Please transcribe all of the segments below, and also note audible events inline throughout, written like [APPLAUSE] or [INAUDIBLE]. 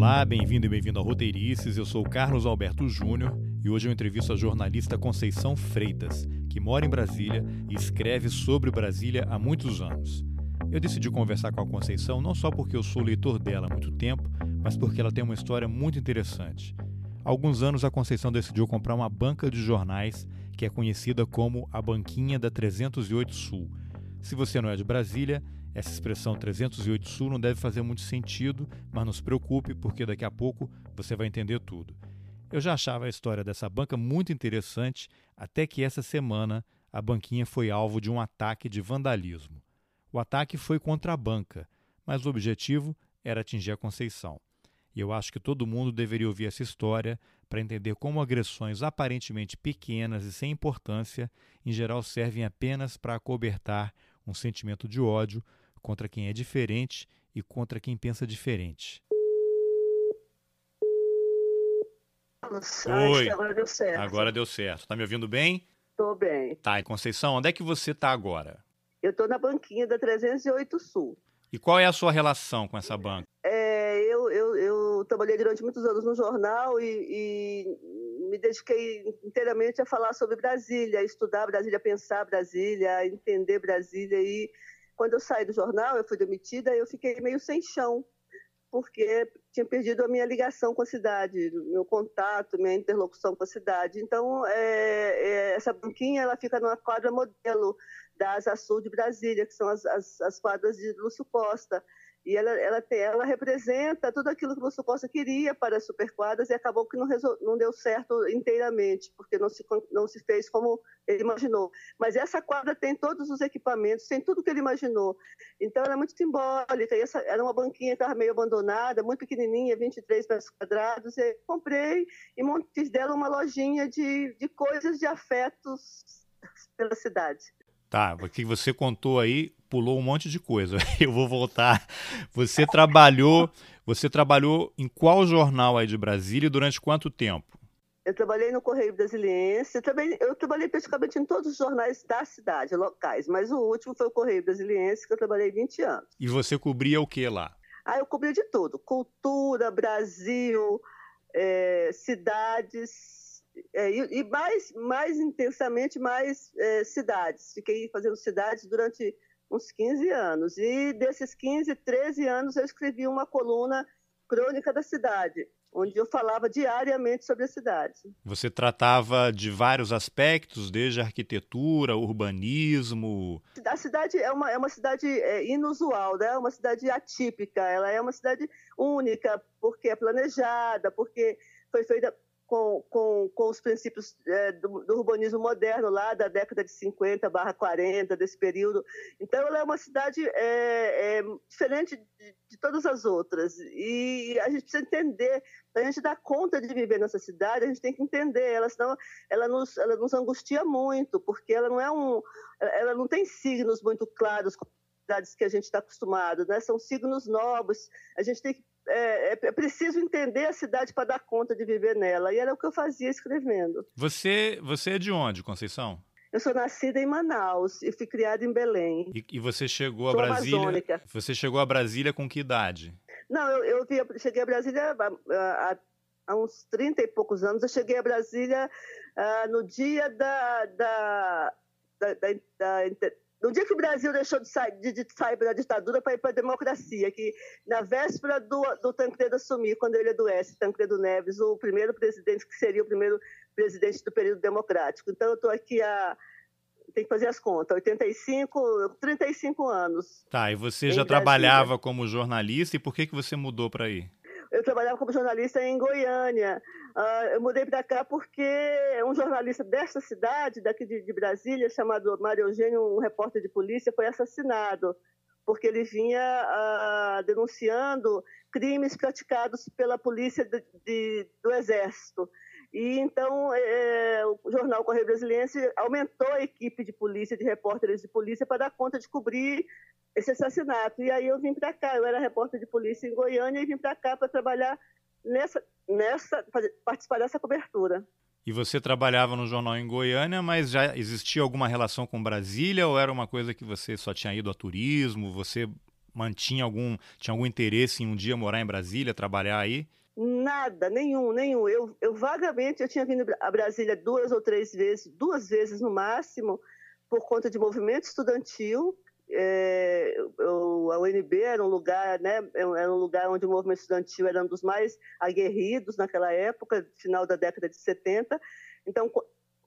Olá, bem-vindo e bem-vindo ao Roteirices. Eu sou Carlos Alberto Júnior e hoje eu entrevisto a jornalista Conceição Freitas, que mora em Brasília e escreve sobre Brasília há muitos anos. Eu decidi conversar com a Conceição não só porque eu sou leitor dela há muito tempo, mas porque ela tem uma história muito interessante. Há alguns anos a Conceição decidiu comprar uma banca de jornais que é conhecida como a Banquinha da 308 Sul. Se você não é de Brasília, essa expressão 308 Sul não deve fazer muito sentido, mas não se preocupe, porque daqui a pouco você vai entender tudo. Eu já achava a história dessa banca muito interessante, até que essa semana a banquinha foi alvo de um ataque de vandalismo. O ataque foi contra a banca, mas o objetivo era atingir a Conceição. E eu acho que todo mundo deveria ouvir essa história para entender como agressões aparentemente pequenas e sem importância, em geral, servem apenas para acobertar um sentimento de ódio contra quem é diferente e contra quem pensa diferente. Oi. agora deu certo. Agora deu certo. Tá me ouvindo bem? Tô bem. Tá, e Conceição, onde é que você tá agora? Eu tô na banquinha da 308 Sul. E qual é a sua relação com essa banca? É, eu, eu, eu trabalhei durante muitos anos no jornal e, e me dediquei inteiramente a falar sobre Brasília, estudar Brasília, pensar Brasília, a entender Brasília e quando eu saí do jornal, eu fui demitida, eu fiquei meio sem chão, porque tinha perdido a minha ligação com a cidade, meu contato, minha interlocução com a cidade. Então, é, é, essa banquinha ela fica numa quadra modelo da Asa Sul de Brasília, que são as, as, as quadras de Lúcio Costa. E ela, ela, tem, ela representa tudo aquilo que o Lúcio Costa queria para as superquadras e acabou que não, resol, não deu certo inteiramente, porque não se, não se fez como ele imaginou. Mas essa quadra tem todos os equipamentos, tem tudo que ele imaginou. Então ela é muito simbólica. E essa, era uma banquinha que estava meio abandonada, muito pequenininha, 23 metros quadrados. E comprei e fiz dela uma lojinha de, de coisas de afetos pela cidade. Tá, porque você contou aí, pulou um monte de coisa. [LAUGHS] Eu vou voltar. Você trabalhou, você trabalhou em qual jornal aí de Brasília e durante quanto tempo? Eu trabalhei no Correio Brasiliense, eu, também, eu trabalhei praticamente em todos os jornais da cidade, locais, mas o último foi o Correio Brasiliense, que eu trabalhei 20 anos. E você cobria o que lá? Ah, eu cobria de tudo: cultura, Brasil, é, cidades, é, e, e, mais, mais intensamente, mais é, cidades. Fiquei fazendo cidades durante uns 15 anos. E desses 15, 13 anos, eu escrevi uma coluna crônica da cidade, onde eu falava diariamente sobre a cidade. Você tratava de vários aspectos, desde arquitetura, urbanismo. A cidade é uma, é uma cidade é, inusual, né? é uma cidade atípica, ela é uma cidade única, porque é planejada, porque foi feita com, com, com os princípios é, do, do, urbanismo moderno lá da década de 50 barra 40, desse período. Então, ela é uma cidade é, é, diferente de, de, todas as outras. E a gente precisa entender, para a gente dar conta de viver nessa cidade, a gente tem que entender ela, senão ela nos, ela nos angustia muito, porque ela não é um... Ela não tem signos muito claros que a gente está acostumado, né? São signos novos. A gente tem que é, é, é preciso entender a cidade para dar conta de viver nela. E era o que eu fazia escrevendo. Você, você é de onde, Conceição? Eu sou nascida em Manaus e fui criada em Belém. E, e você chegou sou a Brasília? Amazônica. Você chegou a Brasília com que idade? Não, eu, eu via, cheguei a Brasília há, há, uns 30 e poucos anos. Eu cheguei a Brasília uh, no dia da, da, da, da no dia que o Brasil deixou de sair, de, de sair da ditadura para ir para a democracia, que na véspera do, do Tancredo assumir, quando ele adoece, Tancredo Neves, o primeiro presidente que seria o primeiro presidente do período democrático. Então, eu estou aqui há tem que fazer as contas, 85, 35 anos. Tá, e você já trabalhava como jornalista e por que, que você mudou para aí? Eu trabalhava como jornalista em Goiânia. Uh, eu mudei para cá porque um jornalista desta cidade, daqui de, de, Brasília, chamado Mário Eugênio, um repórter de polícia, foi assassinado porque ele vinha uh, denunciando crimes praticados pela polícia de, de, do Exército. E então é, o jornal Correio Brasiliense aumentou a equipe de polícia, de repórteres de polícia, para dar conta de cobrir esse assassinato. E aí eu vim para cá, eu era repórter de polícia em Goiânia e vim para cá para trabalhar nessa, nessa, participar dessa cobertura. E você trabalhava no jornal em Goiânia, mas já existia alguma relação com Brasília ou era uma coisa que você só tinha ido a turismo? Você mantinha algum, tinha algum interesse em um dia morar em Brasília, trabalhar aí? Nada, nenhum, nenhum. Eu, eu vagamente, eu tinha vindo a Brasília duas ou três vezes, duas vezes no máximo, por conta de movimento estudantil. É, eu, a UNB era um lugar, né, era um lugar onde o movimento estudantil era um dos mais aguerridos naquela época, final da década de 70. Então,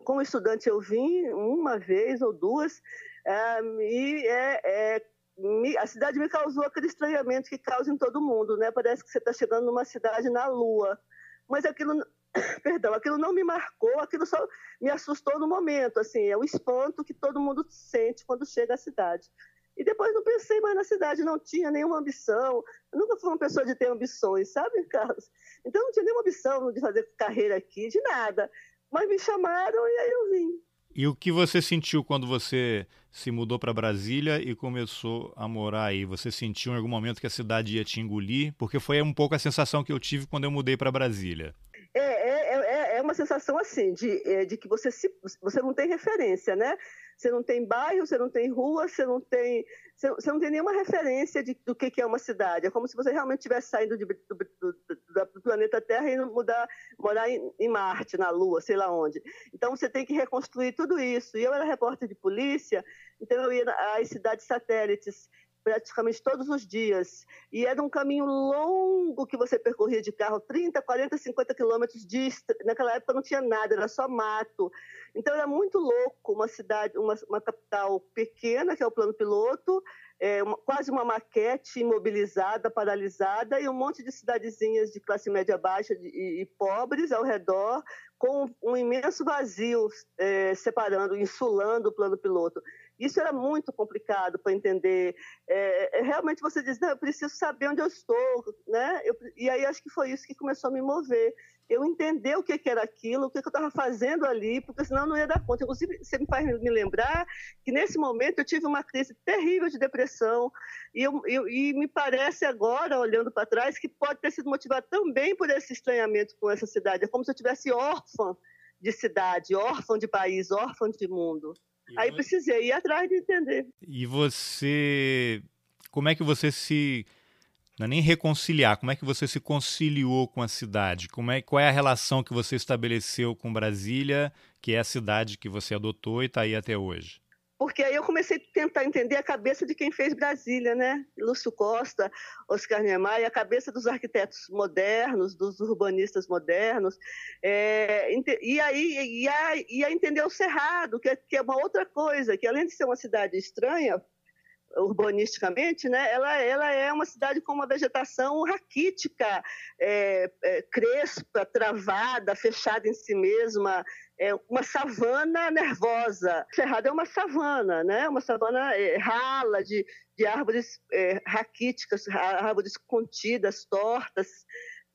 como estudante eu vim uma vez ou duas, é, e é, é me, a cidade me causou aquele estranhamento que causa em todo mundo, né? Parece que você está chegando numa cidade na Lua. Mas aquilo, [COUGHS] perdão, aquilo não me marcou, aquilo só me assustou no momento, assim, é o espanto que todo mundo sente quando chega à cidade. E depois não pensei mais na cidade, não tinha nenhuma ambição. Eu nunca fui uma pessoa de ter ambições, sabe, [LAUGHS] Carlos? Então não tinha nenhuma ambição de fazer carreira aqui, de nada. Mas me chamaram e aí eu vim. E o que você sentiu quando você se mudou para Brasília e começou a morar aí? Você sentiu em algum momento que a cidade ia te engolir? Porque foi um pouco a sensação que eu tive quando eu mudei para Brasília. É, é, uma sensação assim, de, é, de que você, se, você não tem referência, né? Você não tem bairro, você não tem rua, você não tem, você não tem nenhuma referência de, do que, que é uma cidade. É como se você realmente estivesse saindo de, do, do, do, planeta Terra e mudar, morar em, em, Marte, na Lua, sei lá onde. Então você tem que reconstruir tudo isso. E eu era repórter de polícia, então eu ia às cidades satélites praticamente todos os dias. E era um caminho longo que você percorria de carro, 30, 40, 50 quilômetros de. Naquela época não tinha nada, era só mato. Então era muito louco uma cidade, uma, uma capital pequena, que é o plano piloto, é, uma, quase uma maquete imobilizada, paralisada, e um monte de cidadezinhas de classe média baixa de, e, e, pobres ao redor, com um imenso vazio é, separando, insulando o plano piloto. Isso era muito complicado para entender. É, é, realmente você diz, eu preciso saber onde eu estou, né? Eu, e aí acho que foi isso que começou a me mover. Eu entender o que, que era aquilo, o que, que eu estava fazendo ali, porque senão eu não ia dar conta. Inclusive, você me faz me lembrar que nesse momento eu tive uma crise terrível de depressão e, eu, eu, e me parece agora, olhando para trás, que pode ter sido motivado também por esse estranhamento com essa cidade. É como se eu tivesse órfã de cidade, órfã de país, órfã de mundo. E Aí você... precisei ir atrás de entender. E você. Como é que você se. Não é nem reconciliar, como é que você se conciliou com a cidade? Como é, qual é a relação que você estabeleceu com Brasília, que é a cidade que você adotou e está aí até hoje? Porque aí eu comecei a tentar entender a cabeça de quem fez Brasília, né? Lúcio Costa, Oscar Niemeyer, a cabeça dos arquitetos modernos, dos urbanistas modernos, é, e aí e a, entender o Cerrado, que é, que é uma outra coisa, que além de ser uma cidade estranha, urbanisticamente, né, ela, ela é uma cidade com uma vegetação raquítica, é, é, crespa, travada, fechada em si mesma, é uma savana nervosa. Cerrado é uma savana, né? Uma savana é, rala de, de árvores é, raquíticas, árvores contidas, tortas.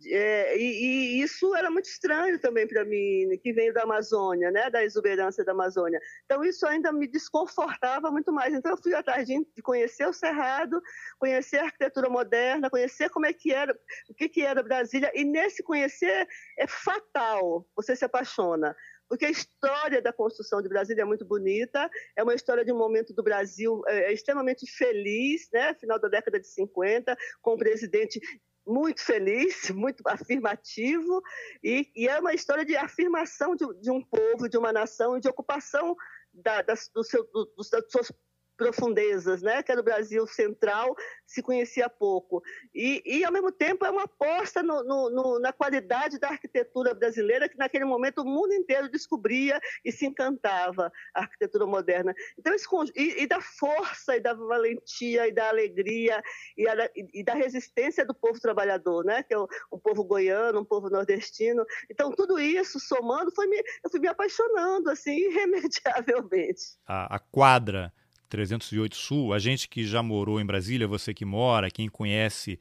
É, e, e, isso era muito estranho também para mim, que veio da Amazônia, né, da exuberância da Amazônia. Então isso ainda me desconfortava muito mais. Então eu fui atrás de conhecer o Cerrado, conhecer a arquitetura moderna, conhecer como é que era, o que que era Brasília. E nesse conhecer é fatal, você se apaixona porque a história da construção de Brasília é muito bonita, é uma história de um momento do Brasil é, é extremamente feliz, né? final da década de 50, com um presidente muito feliz, [LAUGHS] muito afirmativo, e, e é uma história de afirmação de, de, um povo, de uma nação e de ocupação da, das, do seu, do, dos, suas profundezas, né? que era o Brasil central, se conhecia pouco. E, e ao mesmo tempo, é uma aposta no, no, no, na qualidade da arquitetura brasileira, que naquele momento o mundo inteiro descobria e se encantava a arquitetura moderna. Então, esse, e, e da força, e da valentia, e da alegria, e, a, e, da resistência do povo trabalhador, né? que é o, povo goiano, um povo nordestino. Então, tudo isso, somando, foi me, eu fui me apaixonando, assim, [LAUGHS] irremediavelmente. a, a quadra 308 Sul, a gente que já morou em Brasília, você que mora, quem conhece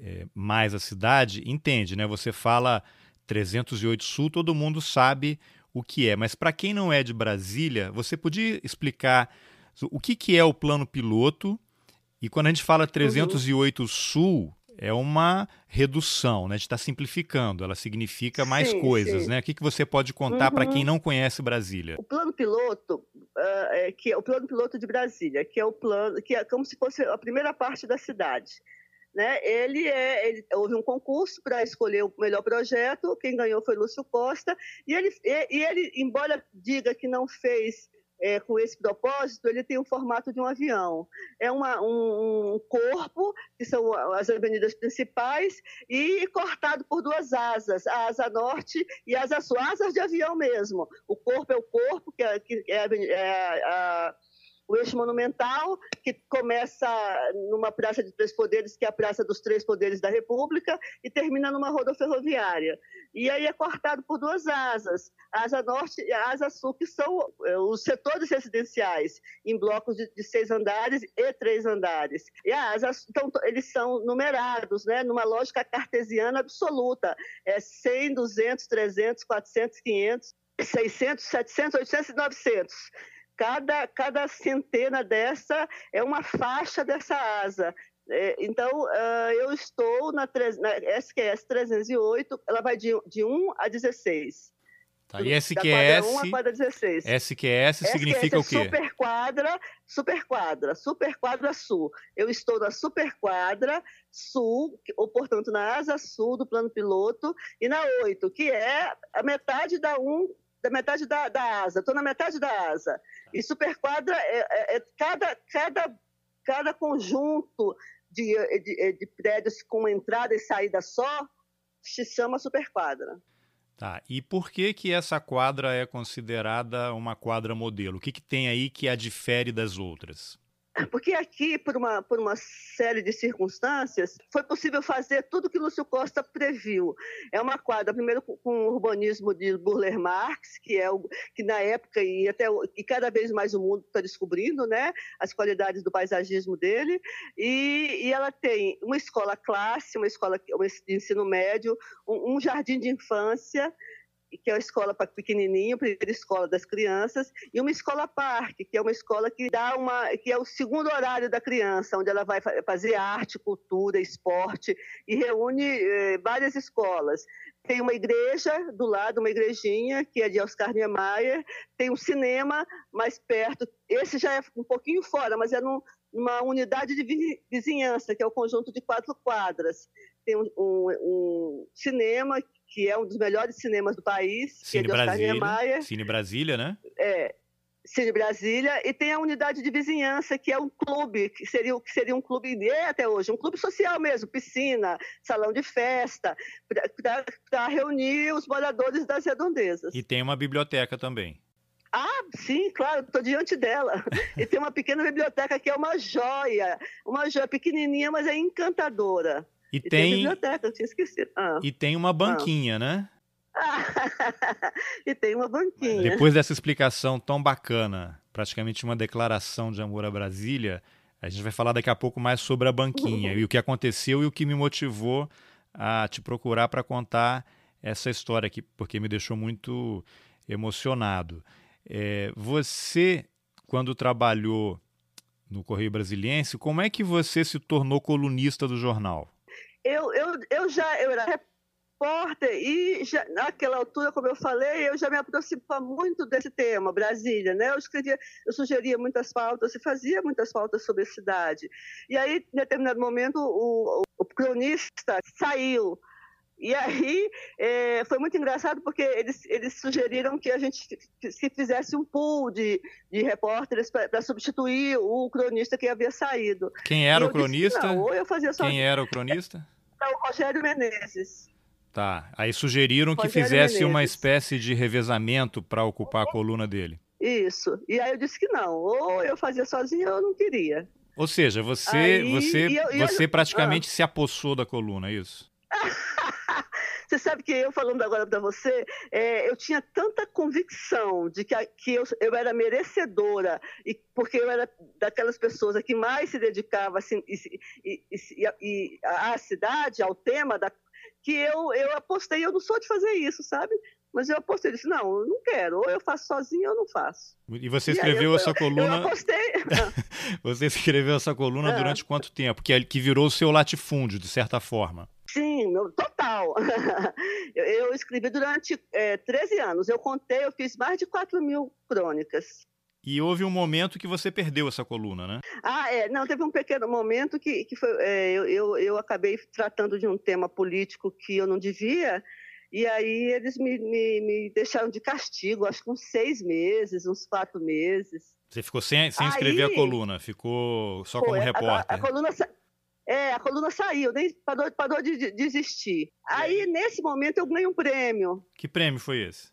é, mais a cidade, entende, né? Você fala 308 Sul, todo mundo sabe o que é, mas para quem não é de Brasília, você podia explicar o que, que é o plano piloto? E quando a gente fala 308 uhum. Sul, é uma redução, né? A gente está simplificando, ela significa mais sim, coisas, sim. né? O que, que você pode contar uhum. para quem não conhece Brasília? O plano piloto, uh, é, que é o plano piloto de Brasília, que é o plano, que é como se fosse a primeira parte da cidade. Né? Ele é, ele, houve um concurso para escolher o melhor projeto, quem ganhou foi Lúcio Costa, e ele, e, e ele embora diga que não fez é, com esse propósito, ele tem o formato de um avião. É uma, um, um, corpo, que são as avenidas principais, e cortado por duas asas, a asa norte e a asa sul, asas de avião mesmo. O corpo é o corpo, que é, que é, é a o eixo monumental, que começa numa praça de três poderes, que é a Praça dos Três Poderes da República, e termina numa roda ferroviária. E aí é cortado por duas asas, asa norte e asa sul, que são é, os setores residenciais, em blocos de, de seis andares e três andares. E a asa, então, eles são numerados, né, numa lógica cartesiana absoluta. É 100, 200, 300, 400, 500, 600, 700, 800 e 900 cada, cada centena dessa é uma faixa dessa asa. É, então, uh, eu estou na, na SQS 308, ela vai de, de 1 a 16. Tá, e SQS, 1 a quadra 16. SQS significa SQS o quê? Superquadra, superquadra, superquadra sul. Eu estou na superquadra sul, ou portanto na asa sul do plano piloto, e na 8, que é a metade da 1 da metade da, da asa, estou na metade da asa. E superquadra é, é, é cada, cada, cada conjunto de, de, de, prédios com entrada e saída só se chama superquadra. Tá. E por que que essa quadra é considerada uma quadra modelo? O que, que tem aí que a difere das outras? Porque aqui, por uma, por uma série de circunstâncias, foi possível fazer tudo que Lúcio Costa previu. É uma quadra, primeiro com, o urbanismo de Burler Marx, que é o que na época e até e cada vez mais o mundo está descobrindo, né, as qualidades do paisagismo dele. E, e, ela tem uma escola classe, uma escola de ensino médio, um, um jardim de infância que é a escola para pequenininho, a primeira escola das crianças, e uma escola parque, que é uma escola que dá uma, que é o segundo horário da criança, onde ela vai fazer arte, cultura, esporte e reúne eh, várias escolas. Tem uma igreja do lado, uma igrejinha, que é de Oscar Niemeyer, tem um cinema mais perto, esse já é um pouquinho fora, mas é num, numa unidade de vizinhança, que é o conjunto de quatro quadras. Tem um, um, um cinema que é um dos melhores cinemas do país, Cine que é Brasília. Cine Brasília, né? É, Cine Brasília, e tem a unidade de vizinhança, que é um clube, que seria, que seria um clube, é até hoje, um clube social mesmo, piscina, salão de festa, para reunir os moradores das redondezas. E tem uma biblioteca também. Ah, sim, claro, estou diante dela. [LAUGHS] E tem uma pequena biblioteca que é uma joia, uma joia pequenininha, mas é encantadora. E, e tem, biblioteca, eu tinha esquecido. Ah. E tem uma banquinha, ah. né? [LAUGHS] e tem uma banquinha. Depois dessa explicação tão bacana, praticamente uma declaração de amor a Brasília, a gente vai falar daqui a pouco mais sobre a banquinha uhum. [LAUGHS] e o que aconteceu e o que me motivou a te procurar para contar essa história aqui, porque me deixou muito emocionado. É, você, quando trabalhou no Correio Brasiliense, como é que você se tornou colunista do jornal? Eu, eu, eu já eu era repórter e já, naquela altura, como eu falei, eu já me aproximava muito desse tema, Brasília, né? Eu escrevia, eu sugeria muitas pautas e fazia muitas pautas sobre a cidade. E aí, em determinado momento, o, o, cronista saiu e aí é, foi muito engraçado porque eles, eles sugeriram que a gente se fizesse um pool de, de repórteres para substituir o cronista que havia saído. Quem era o cronista? Disse, não, eu fazia só... Quem era o cronista? É o Rogério Menezes. Tá. Aí sugeriram que fizesse Menezes. uma espécie de revezamento para ocupar a coluna dele. Isso. E aí eu disse que não. Ou eu fazia sozinho ou eu não queria. Ou seja, você, aí, você, eu, você eu, praticamente ah. se apossou da coluna, é isso? [LAUGHS] Você sabe que eu falando agora para você, é, eu tinha tanta convicção de que, que eu, eu, era merecedora, e porque eu era daquelas pessoas que mais se dedicava assim, e, e, à cidade, ao tema, da, que eu, eu apostei, eu não sou de fazer isso, sabe? Mas eu apostei, disse, não, eu não quero, ou eu faço sozinho ou não faço. E você escreveu essa coluna. Eu apostei. [LAUGHS] você escreveu essa coluna é. durante quanto tempo? Que, que virou o seu latifúndio, de certa forma. Sim, meu, total. [LAUGHS] eu, eu, escrevi durante é, 13 anos. Eu contei, eu fiz mais de 4 mil crônicas. E houve um momento que você perdeu essa coluna, né? Ah, é. Não, teve um pequeno momento que, que foi. É, eu, eu, eu acabei tratando de um tema político que eu não devia. E aí eles me, me, me deixaram de castigo, acho que uns seis meses, uns quatro meses. Você ficou sem, sem escrever a coluna, ficou só como repórter. A, a, coluna, é, a coluna saiu, nem parou, parou de, de existir. Aí, nesse momento, eu ganhei um prêmio. Que prêmio foi esse?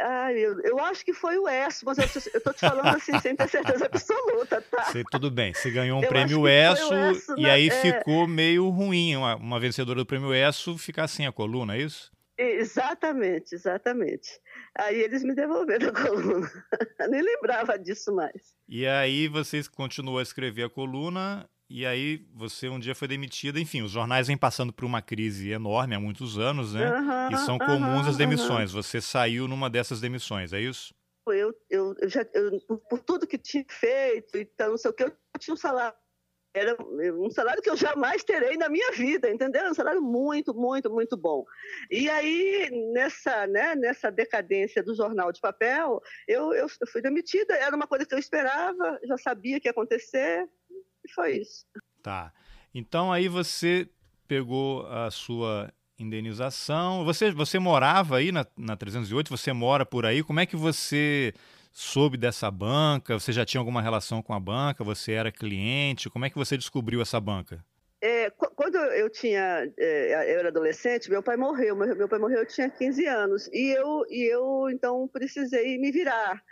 Ai, eu, eu acho que foi o ESSO, mas eu, tô te falando assim sem ter certeza absoluta, tá? Sei, tudo bem, você ganhou um eu prêmio ESSO, ESSO e aí é... ficou meio ruim uma, uma vencedora do prêmio ESSO ficar sem a coluna, é isso? Exatamente, exatamente. Aí eles me devolveram a coluna. [LAUGHS] Nem lembrava disso mais. E aí vocês continuou a escrever a coluna e aí você um dia foi demitida. Enfim, os jornais vêm passando por uma crise enorme há muitos anos, né? Uhum, e são comuns uhum, as demissões. Uhum. Você saiu numa dessas demissões, é isso? Eu, eu, eu já, eu, por tudo que tinha feito, então não sei o que, eu tinha um salário era um salário que eu jamais terei na minha vida, entendeu? Um salário muito, muito, muito bom. E aí, nessa, né, nessa decadência do jornal de papel, eu, eu, eu fui demitida. Era uma coisa que eu esperava, já sabia que ia acontecer, e foi isso. Tá. Então aí você pegou a sua indenização. Você, você morava aí na, na 308? Você mora por aí? Como é que você soube dessa banca? Você já tinha alguma relação com a banca? Você era cliente? Como é que você descobriu essa banca? É, quando eu tinha, é, eu era adolescente, meu pai morreu. Meu, meu pai morreu, eu tinha 15 anos. E eu, e eu então, precisei me virar.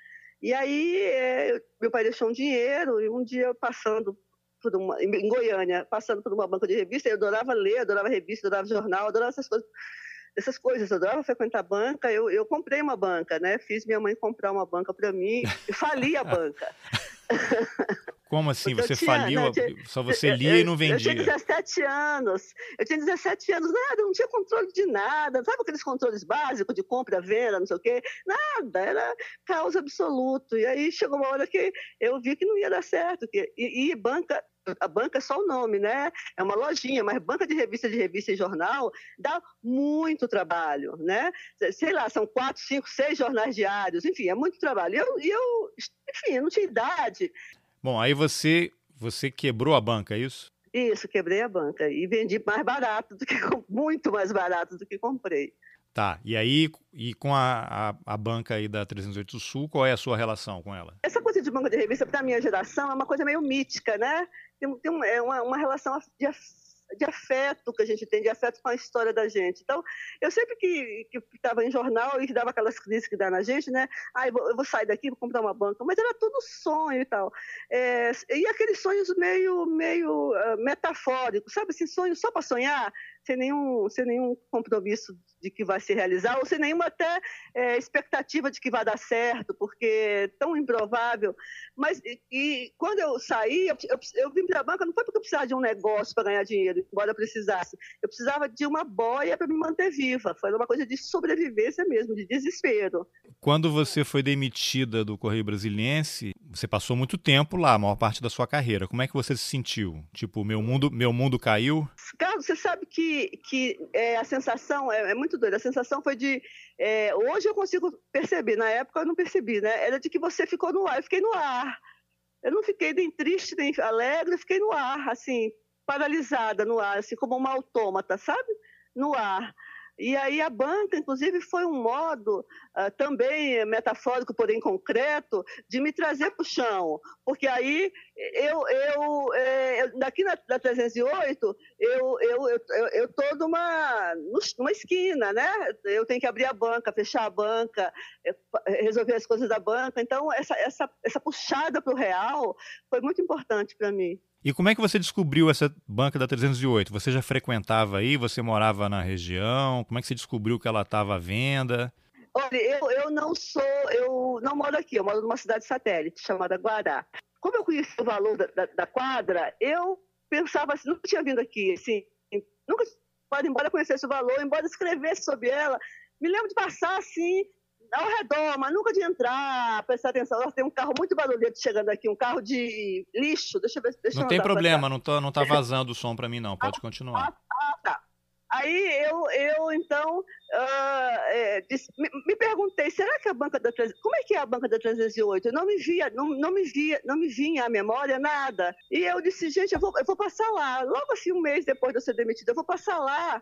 E aí, é, meu pai deixou um dinheiro, e um dia, passando por uma, em Goiânia, passando por uma banca de revista, eu adorava ler, adorava revista, adorava jornal, adorava essas coisas essas coisas. Eu adorava frequentar banca. Eu, eu comprei uma banca, né? Fiz minha mãe comprar uma banca para mim e fali a banca. [LAUGHS] Como assim? você tinha, faliu? Né, tinha, só você lia eu, e não vendia? Eu tinha 17 anos. Eu tinha 17 anos, nada, não tinha controle de nada. Sabe aqueles controles básicos de compra, venda, não sei o quê? Nada, era caos absoluto. E aí chegou uma hora que eu vi que não ia dar certo. Que, e, e banca a banca é só o nome, né? É uma lojinha, mas banca de revista, de revista e jornal dá muito trabalho, né? Sei lá, são quatro, cinco, seis jornais diários, enfim, é muito trabalho. E eu, eu enfim, eu não tinha idade. Bom, aí você, você quebrou a banca, é isso? Isso, quebrei a banca e vendi mais barato do que muito mais barato do que comprei. Tá, e aí, e com a, a, a, banca aí da 308 Sul, qual é a sua relação com ela? Essa coisa de banca de revista, para a minha geração, é uma coisa meio mítica, né? Tem, tem é uma, uma relação de de afeto que a gente tem, de afeto com a história da gente. Então, eu sempre que estava em jornal e dava aquelas crises que dá na gente, né? Ah, eu vou, eu vou sair daqui, vou comprar uma banca. Mas era tudo sonho e tal. É, e aqueles sonhos meio, meio uh, metafóricos, sabe? Assim, sonhos só para sonhar, sem nenhum, sem nenhum compromisso de que vai se realizar, ou sem nenhuma até é, expectativa de que vai dar certo, porque é tão improvável. Mas e, e quando eu saí, eu, eu, eu vim para a banca não foi porque eu precisava de um negócio para ganhar dinheiro, embora eu precisasse. Eu precisava de uma boia para me manter viva. Foi uma coisa de sobrevivência mesmo, de desespero. Quando você foi demitida do Correio Brasiliense, você passou muito tempo lá, a maior parte da sua carreira. Como é que você se sentiu? Tipo, meu mundo, meu mundo caiu? Carlos, você sabe que, que é, a sensação é, é, muito doida. A sensação foi de. É, hoje eu consigo perceber, na época eu não percebi, né? Era de que você ficou no ar. Eu fiquei no ar. Eu não fiquei nem triste, nem alegre, eu fiquei no ar, assim, paralisada no ar, assim, como uma autômata, sabe? No ar. E aí a banca, inclusive, foi um modo uh, também metafórico, porém concreto, de me trazer para o chão. Porque aí eu, eu, é, daqui na, na 308, eu eu eu, eu numa, numa esquina, né? Eu tenho que abrir a banca, fechar a banca, é, resolver as coisas da banca. Então, essa, essa, essa puxada para o real foi muito importante para mim. E como é que você descobriu essa banca da 308? Você já frequentava aí? Você morava na região? Como é que você descobriu que ela estava à venda? Olha, eu, eu não sou, eu não moro aqui, eu moro numa cidade satélite chamada Guará. Como eu conheci o valor da, da, da quadra, eu pensava assim, nunca tinha vindo aqui, assim, nunca, embora conhecesse o valor, embora escrevesse sobre ela, me lembro de passar assim, ao redor, mas nunca de entrar, prestar atenção. Nossa, tem um carro muito barulhento chegando aqui, um carro de lixo. Deixa eu ver. Deixa não tem problema, não tá, não tá vazando o som para mim, não. Pode ah, continuar. Ah, ah, tá. Aí eu, eu então, uh, é, disse, me, me, perguntei, será que a banca da como é que é a banca da 308? Eu não me via, não, não me via, não me vinha à memória nada. E eu disse, gente, eu vou, eu vou passar lá. Logo assim, um mês depois de eu ser demitida, eu vou passar lá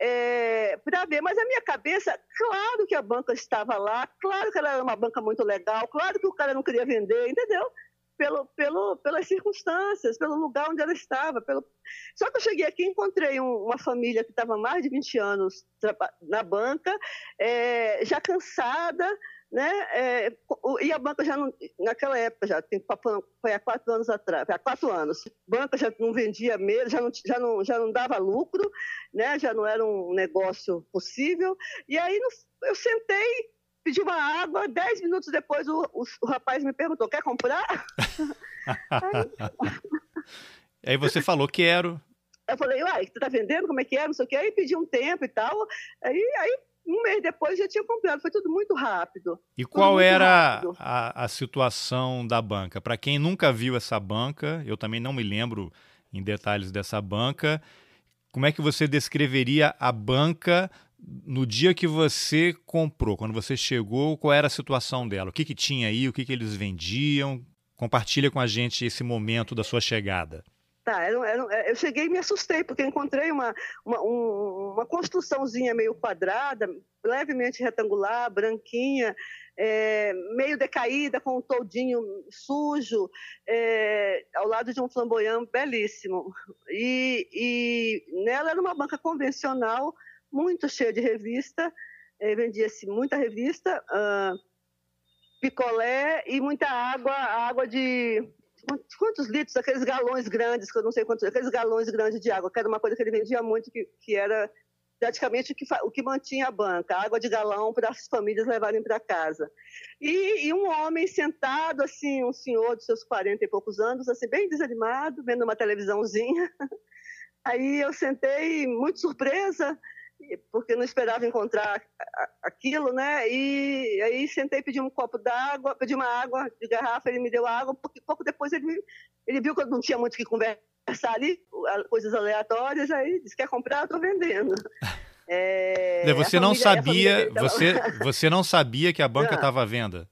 é, para ver. Mas a minha cabeça, claro que a banca estava lá, claro que ela era uma banca muito legal, claro que o cara não queria vender, entendeu? Pelo, pelo, pelas circunstâncias, pelo lugar onde ela estava. Pelo... Só que eu cheguei aqui e encontrei um, uma família que estava mais de 20 anos na banca, é, já cansada, né? É, e a banca já não, naquela época já tem foi há quatro anos atrás, há quatro anos, a banca já não vendia mesmo, já não, já não, já não dava lucro, né? Já não era um negócio possível. E aí eu sentei, pedi uma água, dez minutos depois o, o, o rapaz me perguntou, quer comprar? aí... [LAUGHS] aí você falou quero. Eu falei, uai, você tá vendendo? Como é que é? Não sei o que. Aí pedi um tempo e tal. Aí, aí um mês depois já tinha comprado, foi tudo muito rápido. E qual era a, a, situação da banca? Para quem nunca viu essa banca, eu também não me lembro em detalhes dessa banca, como é que você descreveria a banca no dia que você comprou, quando você chegou, qual era a situação dela? O que, que tinha aí, o que, que eles vendiam? Compartilha com a gente esse momento da sua chegada. Tá, era, era, eu cheguei e me assustei, porque encontrei uma, uma, um, uma construçãozinha meio quadrada, levemente retangular, branquinha, é, meio decaída, com um toldinho sujo, é, ao lado de um flamboyant belíssimo. E, e nela era uma banca convencional, muito cheia de revista, é, vendia-se muita revista, uh, picolé e muita água, água de quantos litros, aqueles galões grandes, que eu não sei quantos, aqueles galões grandes de água, que era uma coisa que ele vendia muito, que, que era praticamente o que, o que mantinha a banca, água de galão para as famílias levarem para casa. E, e, um homem sentado, assim, um senhor de seus 40 e poucos anos, assim, bem desanimado, vendo uma televisãozinha. [LAUGHS] Aí eu sentei, muito surpresa, porque não esperava encontrar aquilo, né? E aí sentei, pedi um copo d'água, pedi uma água de garrafa, ele me deu água, porque pouco depois ele, ele viu que eu não tinha muito o que conversar ali, coisas aleatórias, aí disse, quer comprar? Eu tô vendendo. [LAUGHS] É, você não sabia, você, você não sabia que a banca estava à venda?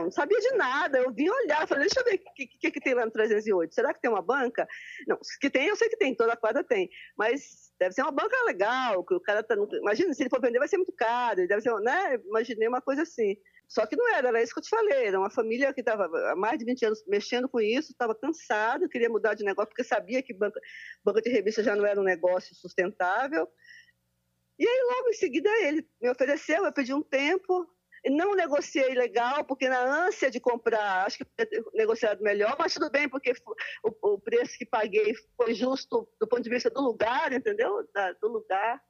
Não, sabia de nada. Eu vim olhar, falei, deixa eu ver o que, que, que, tem lá no 308. Será que tem uma banca? Não, que tem, eu sei que tem, toda quadra tem. Mas deve ser uma banca legal, que o cara tá. Imagina, se ele for vender, vai ser muito caro, deve ser, né? Imaginei uma coisa assim. Só que não era, era isso que eu te falei, era uma família que estava há mais de 20 anos mexendo com isso, estava cansado, queria mudar de negócio, porque sabia que banca, banca de revista já não era um negócio sustentável. E aí, logo em seguida, ele me ofereceu, eu pedi um tempo, não negociei legal, porque na ânsia de comprar, acho que ter negociado melhor, mas tudo bem, porque o, o, preço que paguei foi justo do ponto de vista do lugar, entendeu? Da, do lugar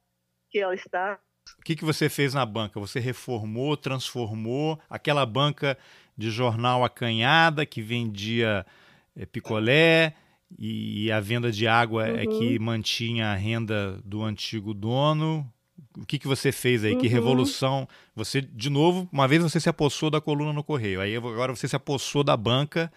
que ela está. O que, que você fez na banca? Você reformou, transformou aquela banca de jornal acanhada que vendia é, picolé e a venda de água uhum. é que mantinha a renda do antigo dono o que, que você fez aí? Uhum. Que revolução? Você, de novo, uma vez você se apossou da coluna no correio, aí agora você se apossou da banca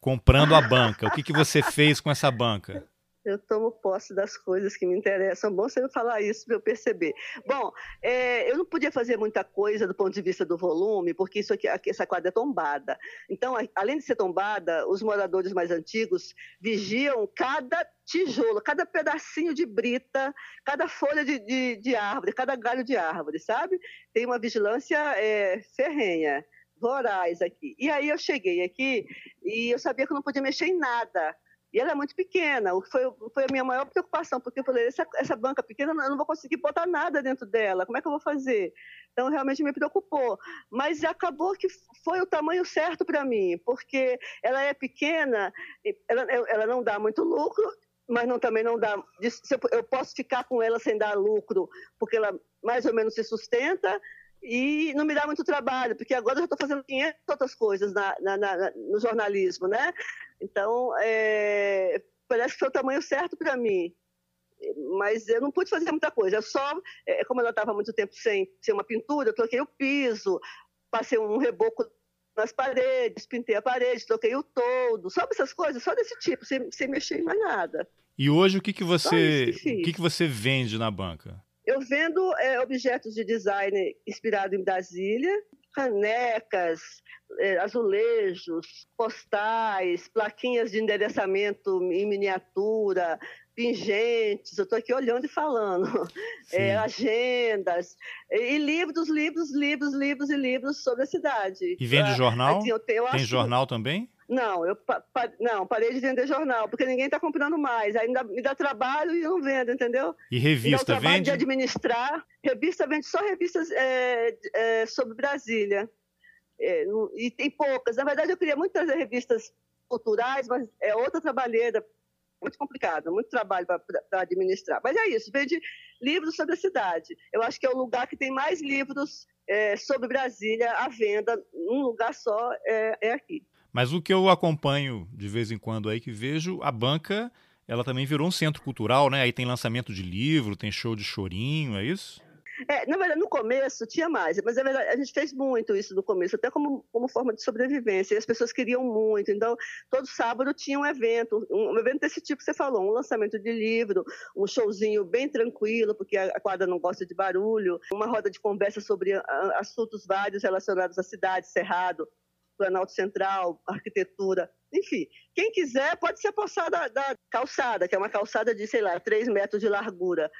comprando a banca. O que, que você fez com essa banca? Eu tomo posse das coisas que me interessam. Bom você falar isso para eu perceber. Bom, é, eu não podia fazer muita coisa do ponto de vista do volume, porque isso aqui, essa quadra é tombada. Então, além de ser tombada, os moradores mais antigos vigiam cada tijolo, cada pedacinho de brita, cada folha de, de, de árvore, cada galho de árvore, sabe? Tem uma vigilância é, ferrenha voraz aqui. E aí eu cheguei aqui e eu sabia que eu não podia mexer em nada. E ela é muito pequena, foi, foi a minha maior preocupação, porque eu falei, essa, essa banca pequena, eu não vou conseguir botar nada dentro dela, como é que eu vou fazer? Então, realmente me preocupou. Mas acabou que foi o tamanho certo para mim, porque ela é pequena, ela, ela não dá muito lucro, mas não, também não dá. Eu posso ficar com ela sem dar lucro, porque ela mais ou menos se sustenta, e não me dá muito trabalho, porque agora eu já estou fazendo 500 outras coisas na, na, na, no jornalismo, né? Então, é, parece que foi o tamanho certo para mim. mas eu não pude fazer muita coisa. Eu só, é, como eu estava muito tempo sem ser uma pintura, eu troquei o piso, passei um reboco nas paredes, pintei a parede, troquei o todo, só essas coisas, só desse tipo, sem, sem mexer em mais nada. E hoje o que, que você que o que, que você vende na banca? Eu vendo é, objetos de design inspirado em Brasília, canecas, é, azulejos, postais, plaquinhas de endereçamento em miniatura, pingentes, eu estou aqui olhando e falando, é, agendas, e livros, livros, livros, livros e livros sobre a cidade. E vende ah, jornal? Assim, Tem jornal também? Não, eu pa, pa, não, parei de vender jornal, porque ninguém está comprando mais. Ainda me dá trabalho e eu não vendo, entendeu? E revista vende? de administrar. Revista vende só revistas é, é, sobre Brasília. É, e tem poucas. Na verdade, eu queria muito trazer revistas culturais, mas é outra trabalheira muito complicado, muito trabalho para administrar. Mas é isso, vende livros sobre a cidade. Eu acho que é o lugar que tem mais livros é, sobre Brasília à venda, um lugar só é, é aqui. Mas o que eu acompanho de vez em quando aí, que vejo, a banca, ela também virou um centro cultural, né? Aí tem lançamento de livro, tem show de chorinho, é isso? É, na verdade, no começo tinha mais, mas verdade a gente fez muito isso no começo, até como, como forma de sobrevivência, e as pessoas queriam muito. Então, todo sábado tinha um evento, um, evento desse tipo que você falou, um lançamento de livro, um showzinho bem tranquilo, porque a, a quadra não gosta de barulho, uma roda de conversa sobre a, assuntos vários relacionados à cidade, Cerrado, Planalto Central, arquitetura, enfim. Quem quiser pode se apossar da, da, calçada, que é uma calçada de, sei lá, 3 metros de largura.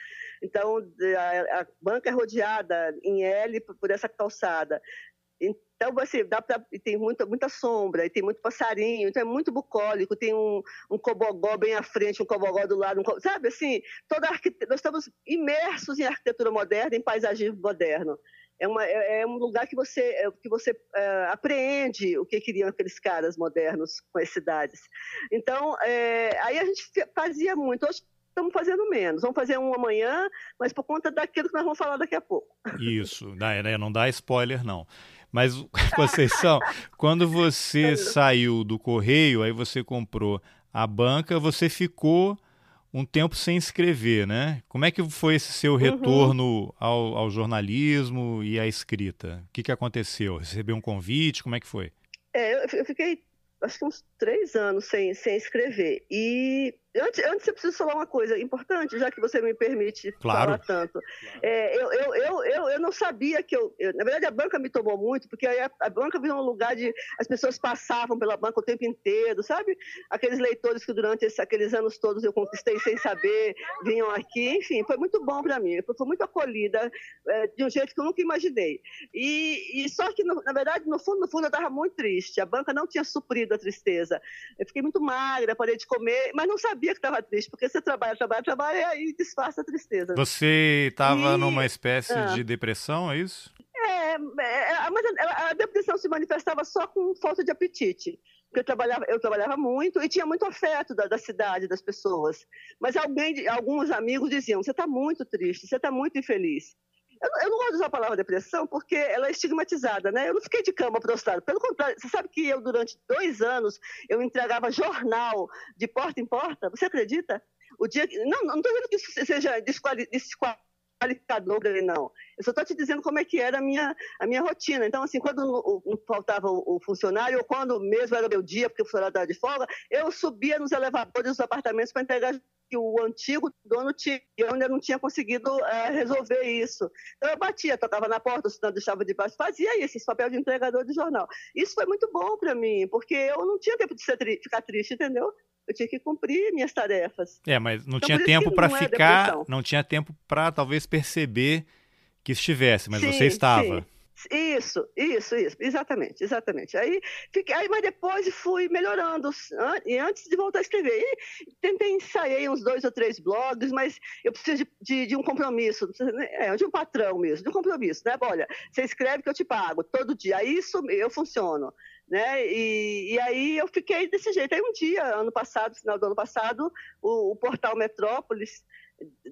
Então, a, a banca é rodeada em L por essa calçada. Então, você dá pra, tem muita, muita sombra, e tem muito passarinho, então é muito bucólico, tem um, um cobogó bem à frente, um cobogó do lado, um, sabe assim? Toda nós estamos imersos em arquitetura moderna, em paisagismo moderno é, uma, é, é um lugar que você, é, que você é, apreende o que queriam aqueles caras modernos com as cidades. Então, é, aí a gente fazia muito. Hoje estamos fazendo menos. Vamos fazer um amanhã, mas por conta daquilo que nós vamos falar daqui a pouco. Isso, não dá spoiler, não. Mas, [LAUGHS] Conceição, quando você [LAUGHS] saiu do Correio, aí você comprou a banca, você ficou um tempo sem escrever, né? Como é que foi esse seu uhum. retorno uhum. ao, ao, jornalismo e à escrita? O que, que aconteceu? Recebeu um convite? Como é que foi? É, eu fiquei acho que uns três anos sem, sem escrever. E Antes, antes eu preciso falar uma coisa importante, já que você me permite claro. falar tanto. É, eu, eu, eu, eu, eu não sabia que eu, eu, Na verdade, a banca me tomou muito, porque a, a, banca virou um lugar de. As pessoas passavam pela banca o tempo inteiro, sabe? Aqueles leitores que durante esse, aqueles anos todos eu conquistei sem saber, vinham aqui. Enfim, foi muito bom para mim. Foi muito acolhida é, de um jeito que eu nunca imaginei. E, e só que, no, na verdade, no fundo, no fundo, eu estava muito triste. A banca não tinha suprido a tristeza. Eu fiquei muito magra, parei de comer, mas não sabia sabia que estava triste, porque você trabalha, trabalha, trabalha e aí disfarça a tristeza. Você estava e... numa espécie ah. de depressão, é isso? É, é mas a, a, depressão se manifestava só com falta de apetite. Porque eu trabalhava, eu trabalhava muito e tinha muito afeto da, da cidade, das pessoas. Mas alguém, alguns amigos diziam: você está muito triste, você está muito infeliz. Eu, eu, não gosto de usar a palavra depressão porque ela é estigmatizada, né? Eu não fiquei de cama prostrada. Pelo contrário, você sabe que eu, durante dois anos, eu entregava jornal de porta em porta? Você acredita? O dia que... Não, não estou dizendo que isso seja desqualificador dele, não. Eu só estou te dizendo como é que era a minha, a minha rotina. Então, assim, quando o, o, faltava o, o, funcionário, ou quando mesmo era meu dia, porque o funcionário estava de folga, eu subia nos elevadores dos apartamentos para entregar que o antigo dono tinha, eu ainda não tinha conseguido é, resolver isso. Então eu batia, tocava na porta, o senhor deixava de baixo, fazia isso, esse papel de entregador de jornal. Isso foi muito bom para mim, porque eu não tinha tempo de tri ficar triste, entendeu? Eu tinha que cumprir minhas tarefas. É, mas não então, tinha tempo para é ficar, não tinha tempo para talvez perceber que estivesse, mas sim, você estava. Sim. Isso, isso, isso, exatamente, exatamente. Aí, fiquei, aí, mas depois fui melhorando, e antes de voltar a escrever. E tentei ensaiar uns dois ou três blogs, mas eu preciso de, de, de um compromisso, é, de um patrão mesmo, de um compromisso, né? Olha, você escreve que eu te pago todo dia, isso eu funciono. Né? E, e, aí eu fiquei desse jeito. Aí um dia, ano passado, final do ano passado, o, o portal Metrópolis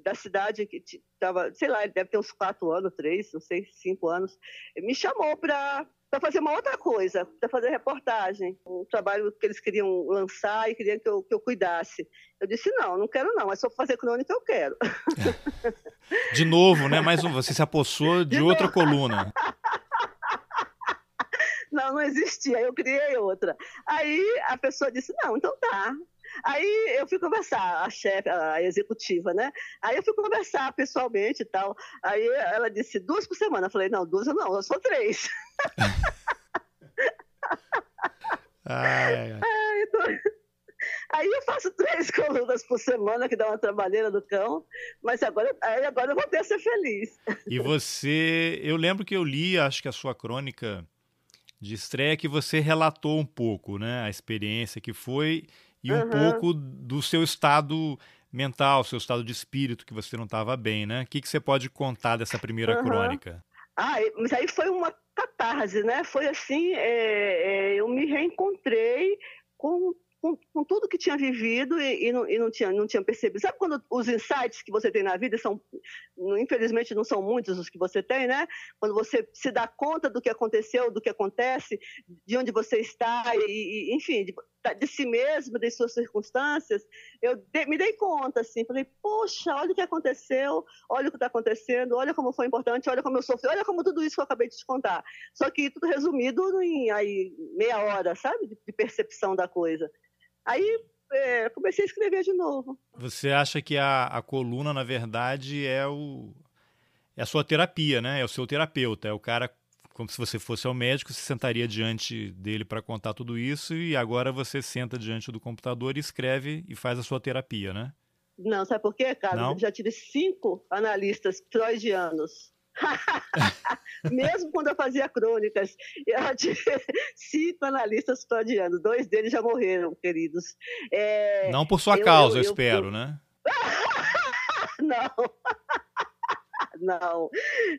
da cidade que estava, sei lá, ele deve ter uns quatro anos, três, não sei, cinco anos, me chamou para para fazer uma outra coisa, para fazer reportagem, um trabalho que eles queriam lançar e queriam que eu, que eu cuidasse. Eu disse, não, não quero não, é só fazer crônica eu quero. De novo, né? Mais um, você se apossou de, de outra novo. coluna. Não, não existia, eu criei outra. Aí a pessoa disse, não, então tá, Aí eu fui conversar, a chefe, a executiva, né? Aí eu fui conversar pessoalmente e tal. Aí ela disse, duas por semana. Eu falei, não, duas não, eu sou três. [LAUGHS] ai, ai. Aí, então... [LAUGHS] Aí eu faço três colunas por semana, que dá uma trabalheira do cão, mas agora, aí agora eu vou ter ser feliz. E você, eu lembro que eu li, acho que a sua crônica de estreia, que você relatou um pouco, né, a experiência que foi e um pouco do seu estado mental, seu estado de espírito, que você não estava bem, né? O que, que você pode contar dessa primeira uhum. crônica? Ah, mas aí foi uma catarse, né? Foi assim, é, é, eu me reencontrei com com, com, tudo que tinha vivido e, e, não, e, não, tinha, não tinha percebido. Sabe quando os insights que você tem na vida são, infelizmente, não são muitos os que você tem, né? Quando você se dá conta do que aconteceu, do que acontece, de onde você está, e, e enfim, de, de, si mesmo, das suas circunstâncias, eu de, me dei conta, assim, falei, poxa, olha o que aconteceu, olha o que está acontecendo, olha como foi importante, olha como eu sofri, olha como tudo isso que eu acabei de te contar. Só que tudo resumido em aí, meia hora, sabe, de, de percepção da coisa. Aí é, comecei a escrever de novo. Você acha que a, a coluna, na verdade, é o é a sua terapia, né? É o seu terapeuta, é o cara como se você fosse ao médico, se sentaria diante dele para contar tudo isso e agora você senta diante do computador e escreve e faz a sua terapia, né? Não, sabe por quê, Carlos? Não? Eu já tive cinco analistas freudianos [LAUGHS] Mesmo quando eu fazia crônicas, eu tinha cinco analistas freudianos, dois deles já morreram, queridos. É, Não por sua eu, causa, eu, eu espero, eu... né? [LAUGHS] não. [LAUGHS] não,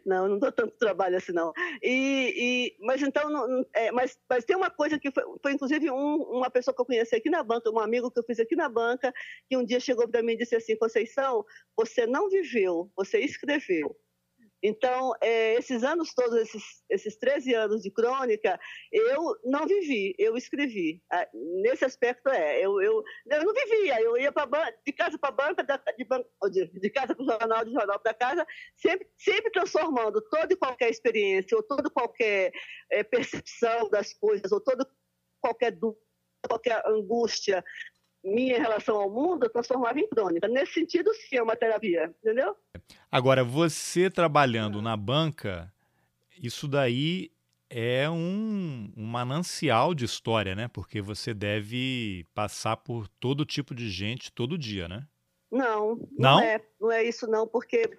não, não dou tanto trabalho assim, não. E, e mas então, não, é, mas, mas tem uma coisa que foi, foi inclusive um, uma pessoa que eu conheci aqui na banca, um amigo que eu fiz aqui na banca, que um dia chegou para mim e disse assim: Conceição, você não viveu, você escreveu. Então, é, esses anos todos, esses, esses 13 anos de crônica, eu não vivi, eu escrevi. Ah, nesse aspecto, é. Eu, eu, eu não vivia, eu ia de casa para banca, de, de, de casa para o jornal, de jornal para casa, sempre, sempre transformando toda e qualquer experiência, ou toda qualquer é, percepção das coisas, ou toda qualquer dúvida, qualquer angústia, minha relação ao mundo, eu transformava em crônica. Nesse sentido, sim, é uma terapia, entendeu? Agora, você trabalhando na banca, isso daí é um, um manancial de história, né? Porque você deve passar por todo tipo de gente todo dia, né? Não, não, não é, não é isso não, porque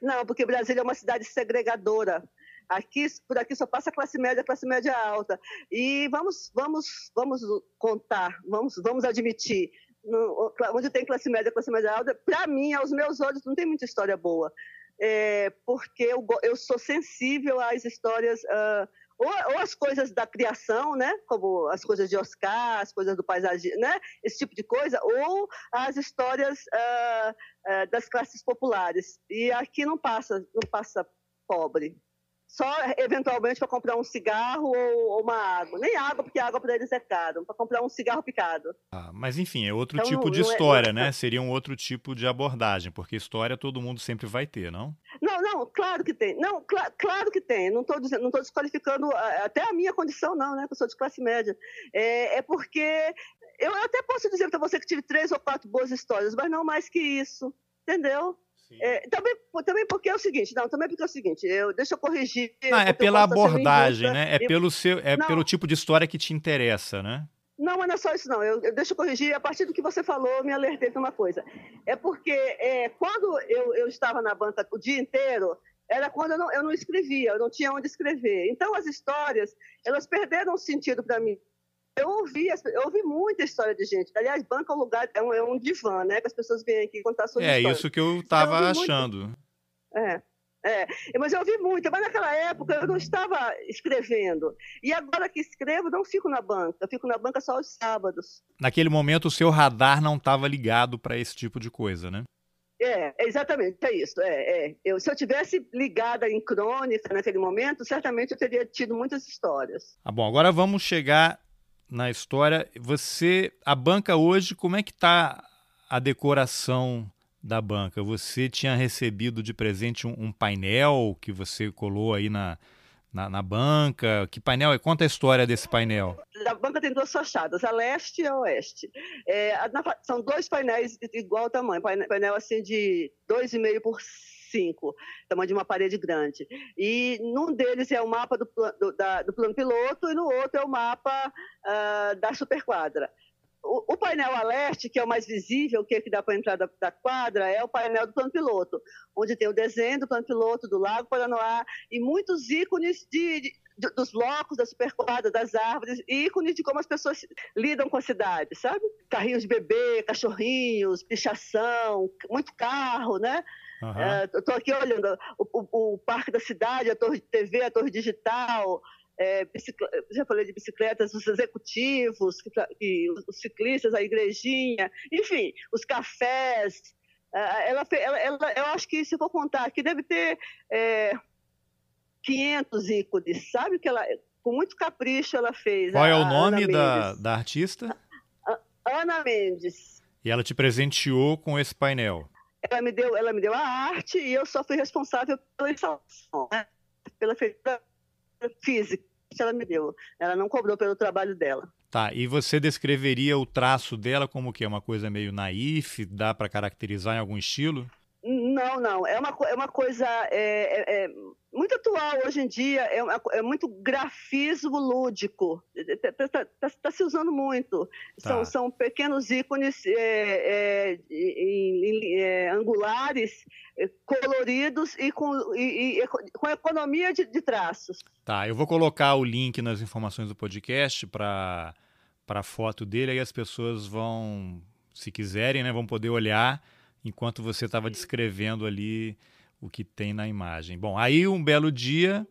não, porque Brasília é uma cidade segregadora. Aqui, por aqui só passa classe média, classe média alta. E vamos, vamos, vamos contar, vamos, vamos admitir, no, onde tem classe média, classe média alta, para mim, aos meus olhos, não tem muita história boa. É, porque eu, eu sou sensível às histórias, uh, ou, ou, as coisas da criação, né? Como as coisas de Oscar, as coisas do paisagem, né? Esse tipo de coisa, ou as histórias uh, uh, das classes populares. E aqui não passa, não passa pobre só eventualmente para comprar um cigarro ou, uma água. Nem água, porque água para eles é caro, para comprar um cigarro picado. Ah, mas enfim, é outro então, tipo de é- história, é, né? [LAUGHS] Seria um outro tipo de abordagem, porque história todo mundo sempre vai ter, não? Não, não, claro que tem. Não, cl claro que tem. Não estou não tô desqualificando até a minha condição, não, né? Que eu sou de classe média. É, é porque eu até posso dizer para você que tive três ou quatro boas histórias, mas não mais que isso, entendeu? É, também, também porque é o seguinte, não, também porque é o seguinte, eu, deixa eu corrigir. Não, é pela abordagem, né? É, pelo, seu, é pelo tipo de história que te interessa, né? Não, mas não é só isso, não. Eu, eu, deixa eu corrigir. A partir do que você falou, eu me alertei de uma coisa. É porque é, quando eu, eu estava na banca o dia inteiro, era quando eu não, eu não escrevia, eu não tinha onde escrever. Então, as histórias, elas perderam sentido para mim eu ouvi, eu ouvi muita história de gente. Aliás, banco é um lugar, é um, é um divã, né? Que as pessoas vêm aqui contar suas é. É isso que eu estava então, achando. Muito... É. É, mas eu ouvi muito, mas naquela época eu não estava escrevendo. E agora que escrevo, não fico na banca, eu fico na banca só aos sábados. Naquele momento o seu radar não estava ligado para esse tipo de coisa, né? É, exatamente, é isso. É, é. Eu, se eu tivesse ligada em crônica naquele momento, certamente eu teria tido muitas histórias. Ah, bom, agora vamos chegar na história. Você, a banca hoje, como é que está a decoração da banca? Você tinha recebido de presente um, um painel que você colou aí na, na, na, banca? Que painel é? Conta a história desse painel. A banca tem duas fachadas, a leste e a oeste. É, na, são dois painéis de igual tamanho, painel, painel assim de 2,5 por 5, tamanho de uma parede grande. E num deles é o mapa do, do, da, do plano piloto e no outro é o mapa uh, da superquadra o, o, painel a leste, que é o mais visível, que, é que dá para entrar da, da, quadra, é o painel do plano piloto, onde tem o desenho do plano piloto, do Lago Paranoá e muitos ícones de, de, dos blocos, da superquadra, das árvores, ícones de como as pessoas lidam com a cidade, sabe? Carrinhos de bebê, cachorrinhos, pichação, muito carro, né? Uhum. É, Estou aqui olhando o, o, o, Parque da Cidade, a Torre de TV, a Torre Digital, é, já falei de bicicletas, os executivos, que, que, os ciclistas, a igrejinha, enfim, os cafés. É, ela, ela, ela, eu acho que, se for contar aqui, deve ter é, 500 ícones, sabe? Que ela, com muito capricho ela fez. Qual é o nome da, da artista? Ana Mendes. E ela te presenteou com esse painel? Ela me deu, ela me deu a arte e eu só fui responsável pela instalação, né? pela feita física que ela me deu. Ela não cobrou pelo trabalho dela. Tá, e você descreveria o traço dela como que é uma coisa meio naif, dá para caracterizar em algum estilo? Não, não. É uma, é uma coisa é, é, é muito atual hoje em dia, é, é muito grafismo lúdico. Está tá, tá, tá, tá se usando muito. Tá. São, são pequenos ícones é, é, angulares, coloridos e com, e, e, com economia de, de, traços. Tá, eu vou colocar o link nas informações do podcast para a foto dele, aí as pessoas vão, se quiserem, né, vão poder olhar enquanto você estava descrevendo ali o que tem na imagem. Bom, aí um belo dia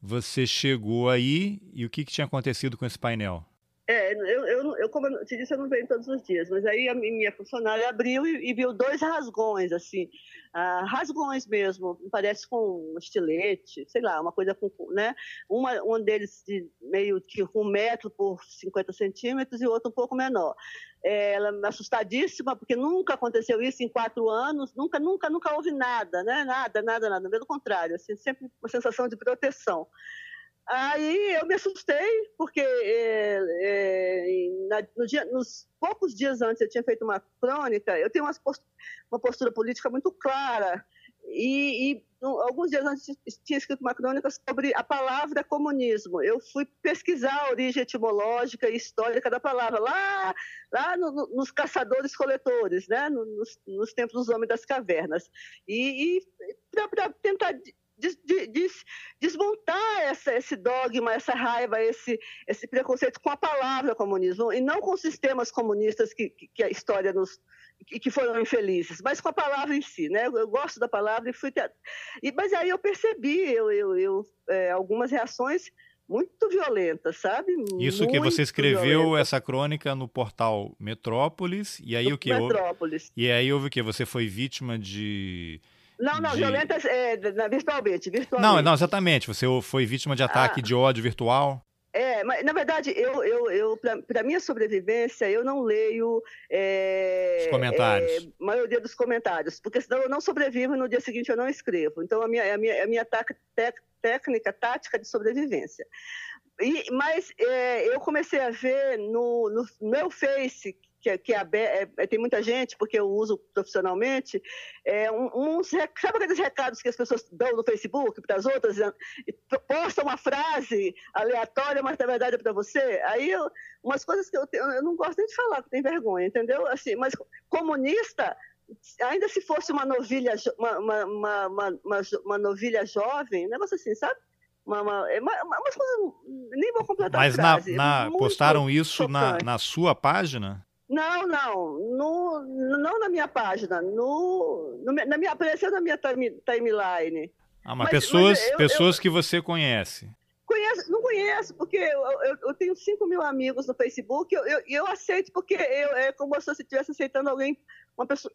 você chegou aí e o que, que tinha acontecido com esse painel? É, eu, eu, eu, como eu te disse, eu não venho todos os dias, mas aí a minha funcionária abriu e, e viu dois rasgões, assim, ah, rasgões mesmo, parece com um estilete, sei lá, uma coisa com, né? Uma, um deles de meio que um metro por 50 centímetros e outro um pouco menor. É, ela assustadíssima, porque nunca aconteceu isso em quatro anos, nunca, nunca, nunca houve nada, né? Nada, nada, nada, pelo contrário, assim, sempre uma sensação de proteção. Aí eu me assustei, porque é, é, na, no dia, nos poucos dias antes eu tinha feito uma crônica, eu tenho uma postura, política muito clara, e, e alguns dias antes tinha escrito uma crônica sobre a palavra comunismo. Eu fui pesquisar a origem etimológica e histórica da palavra, lá, lá no, no, nos caçadores-coletores, né? nos, nos, tempos dos homens das cavernas. E, e para tentar des, des, desmontar essa, esse dogma, essa raiva, esse, esse preconceito com a palavra comunismo, e não com os sistemas comunistas que, que, a história nos, e que foram infelizes, mas com a palavra em si, né? Eu, gosto da palavra e fui. E, mas aí eu percebi eu, eu, eu é, algumas reações muito violentas, sabe? Isso muito que você escreveu violenta. essa crônica no portal Metrópolis e aí no o que? Metrópolis. E aí houve o que? Você foi vítima de não, não, de... violentas é, virtualmente, virtualmente. Não, não, exatamente. Você foi vítima de ataque ah. de ódio virtual? É, mas na verdade, eu, eu, eu para minha sobrevivência, eu não leio é, Os comentários. É, maioria dos comentários, porque senão eu não sobrevivo e no dia seguinte eu não escrevo. Então, a minha, a minha, a minha técnica, tática de sobrevivência. E, mas é, eu comecei a ver no, no meu Face, que, que é, é, tem muita gente, porque eu uso profissionalmente, é, uns, sabe aqueles recados que as pessoas dão no Facebook para as outras, e postam uma frase aleatória, mas na verdade é para você? Aí, eu, umas coisas que eu, tenho, eu não gosto nem de falar, que tem vergonha, entendeu? Assim, mas comunista, ainda se fosse uma novilha, uma, uma, uma, uma, novilha jovem, negócio assim, sabe? Uma, uma, é uma, umas coisas, nem vou completar Mas a frase, na, postaram isso na, na sua página? Não, não, no, não na minha página, no, no na minha, apareceu na minha time, timeline. Ah, mas, mas pessoas, mas eu, pessoas eu, que você conhece. Conheço, não conheço, porque eu, eu, tenho 5 mil amigos no Facebook e eu, eu, eu, aceito porque eu, é como se eu estivesse aceitando alguém, uma pessoa,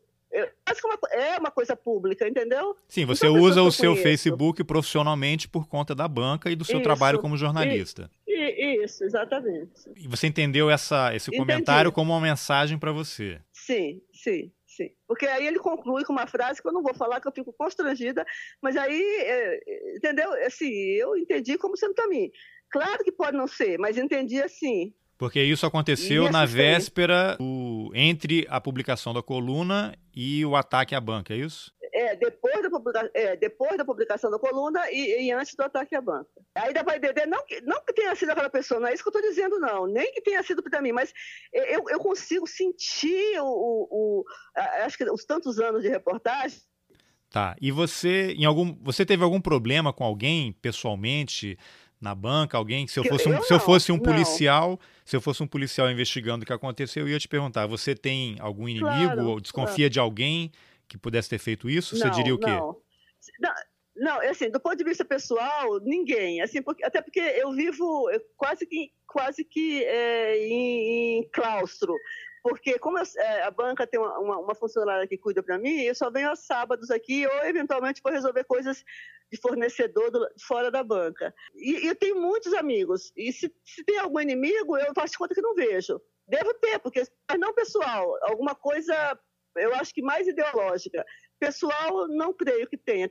acho que é, é uma coisa pública, entendeu? Sim, você usa o seu Facebook profissionalmente por conta da banca e do seu isso, trabalho como jornalista. E, isso, exatamente. E você entendeu essa, esse Entendi. comentário como uma mensagem para você? Sim, sim. Sim, porque aí ele conclui com uma frase que eu não vou falar, que eu fico constrangida, mas aí, é, entendeu? Assim, eu entendi como sendo para mim. Claro que pode não ser, mas entendi assim. Porque isso aconteceu na véspera do, entre a publicação da coluna e o ataque à banca, é isso? É, depois da, publica... é, depois da publicação da coluna e, e, antes do ataque à banca. Aí dá para entender, não que, não que tenha sido aquela pessoa, não é isso que eu estou dizendo, não. Nem que tenha sido para mim, mas eu, eu consigo sentir o, o, o, acho que os tantos anos de reportagem. Tá. E você, em algum, você teve algum problema com alguém pessoalmente? Na banca, alguém, se eu fosse um, eu se eu fosse um policial, não. se eu fosse um policial investigando o que aconteceu, eu ia te perguntar, você tem algum inimigo claro, ou desconfia claro. de alguém que pudesse ter feito isso? Não, você diria o quê? Não. não. Não, é assim, do ponto de vista pessoal, ninguém. Assim, porque, até porque eu vivo quase que, quase que é, em, em claustro porque como eu, é, a banca tem uma, uma, uma, funcionária que cuida para mim, eu só venho aos sábados aqui ou eventualmente para resolver coisas de fornecedor do, fora da banca. E, e, eu tenho muitos amigos, e se, se tem algum inimigo, eu faço conta que não vejo. Devo ter, porque mas não pessoal, alguma coisa, eu acho que mais ideológica. Pessoal, não creio que tenha.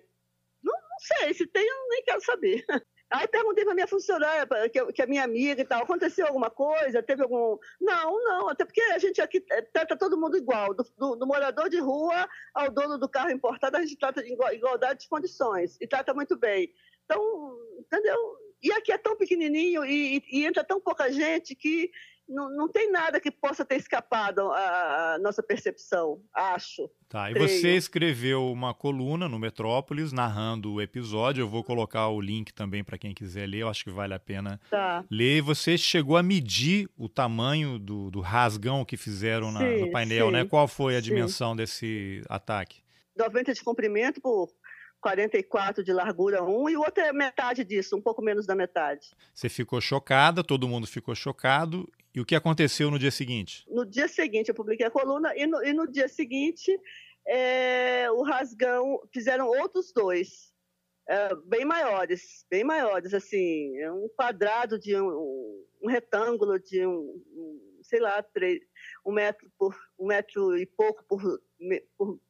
Não, não sei, se tem, eu nem quero saber. [LAUGHS] Aí perguntei para minha funcionária, que, que é minha amiga e tal, aconteceu alguma coisa? Teve algum. Não, não, até porque a gente aqui é, trata todo mundo igual, do, do, do morador de rua ao dono do carro importado, a gente trata de igualdade de condições e trata muito bem. Então, entendeu? E aqui é tão pequenininho e, e, e entra tão pouca gente que não, não tem nada que possa ter escapado à, nossa percepção, acho. Tá, e você escreveu uma coluna no Metrópolis narrando o episódio. Eu vou colocar o link também para quem quiser ler, eu acho que vale a pena tá. ler. Você chegou a medir o tamanho do, do rasgão que fizeram na, sim, no painel, né? sim, né? Qual foi a sim. dimensão desse ataque? 90 de comprimento por 44 de largura um e o outro é metade disso, um pouco menos da metade. Você ficou chocada, todo mundo ficou chocado. E o que aconteceu no dia seguinte? No dia seguinte eu publiquei a coluna e no, e no dia seguinte é, o rasgão fizeram outros dois. É, bem maiores, bem maiores, assim, é um quadrado de um, um retângulo de um, um, sei lá, três, um metro por um metro e pouco por, por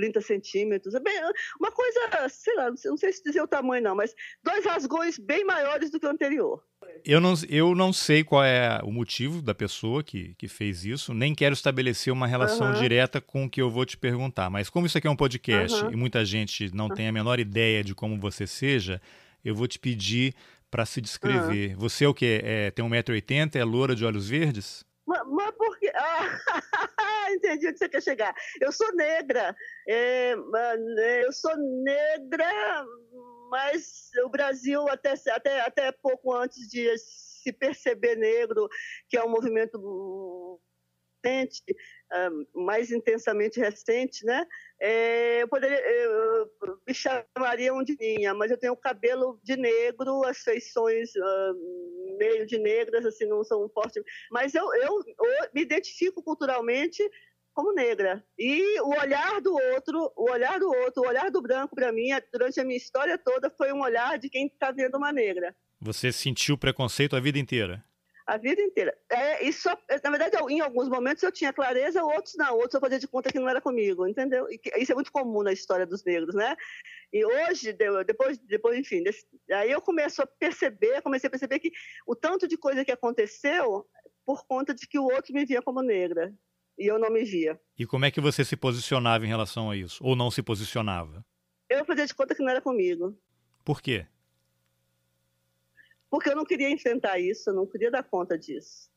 30 centímetros. É bem, uma coisa, sei lá, não sei se dizer o tamanho não, mas dois rasgões bem maiores do que o anterior. Eu não, eu não sei qual é o motivo da pessoa que, que fez isso, nem quero estabelecer uma relação uhum. direta com o que eu vou te perguntar. Mas como isso aqui é um podcast uhum. e muita gente não tem a menor ideia de como você seja, eu vou te pedir para se descrever. Uhum. Você é o quê? É, tem 1,80m, é loura de olhos verdes? Mas, mas por quê? Ah, [LAUGHS] entendi onde você quer chegar. Eu sou negra. É, né, eu sou negra, mas o Brasil, até, até, até pouco antes de se perceber negro, que é um movimento recente, mais intensamente recente, né? É, eu poderia, eu me chamariam de minha, mas eu tenho cabelo de negro, as feições meio de negras, assim, não são fortes. Mas eu, eu, eu me identifico culturalmente como negra. E o olhar do outro, o olhar do outro, o olhar do branco para mim, durante a minha história toda, foi um olhar de quem está vendo uma negra. Você sentiu preconceito a vida inteira? A vida inteira. É, e só, na verdade, em alguns momentos eu tinha clareza, outros não. Outros eu fazia de conta que não era comigo, entendeu? E isso é muito comum na história dos negros, né? E hoje, depois, depois enfim, desse, aí eu começo a perceber, comecei a perceber que o tanto de coisa que aconteceu por conta de que o outro me via como negra e eu não me via. E como é que você se posicionava em relação a isso? Ou não se posicionava? Eu fazia de conta que não era comigo. Por quê? Porque eu não queria enfrentar isso, eu não queria dar conta disso.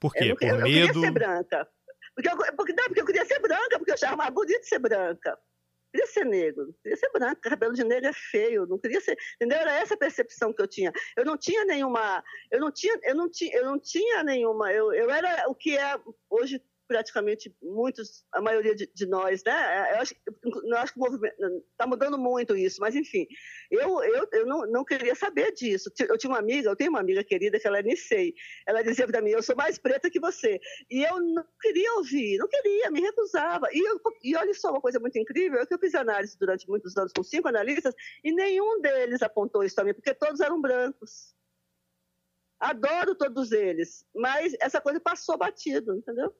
Por quê? Eu, Por eu, medo? Eu queria ser branca. Porque eu, porque, não, porque eu queria ser branca, porque eu achava mais bonito ser branca. Eu queria ser negro, queria ser branco, cabelo de negro é feio, não queria ser, entendeu? Era essa a percepção que eu tinha. Eu não tinha nenhuma, eu não tinha, eu não tinha, eu não tinha nenhuma, eu, eu era o que é hoje praticamente muitos, a maioria de, de nós, né? Eu acho, eu acho que o movimento está mudando muito isso, mas enfim, eu, eu, eu não, não queria saber disso. Eu tinha uma amiga, eu tenho uma amiga querida que ela é Nicei. Ela dizia para mim, eu sou mais preta que você. E eu não queria ouvir, não queria, me recusava. E, eu, e olha só uma coisa muito incrível, é que eu fiz análise durante muitos anos com cinco analistas e nenhum deles apontou isso para mim, porque todos eram brancos. Adoro todos eles, mas essa coisa passou batido, entendeu?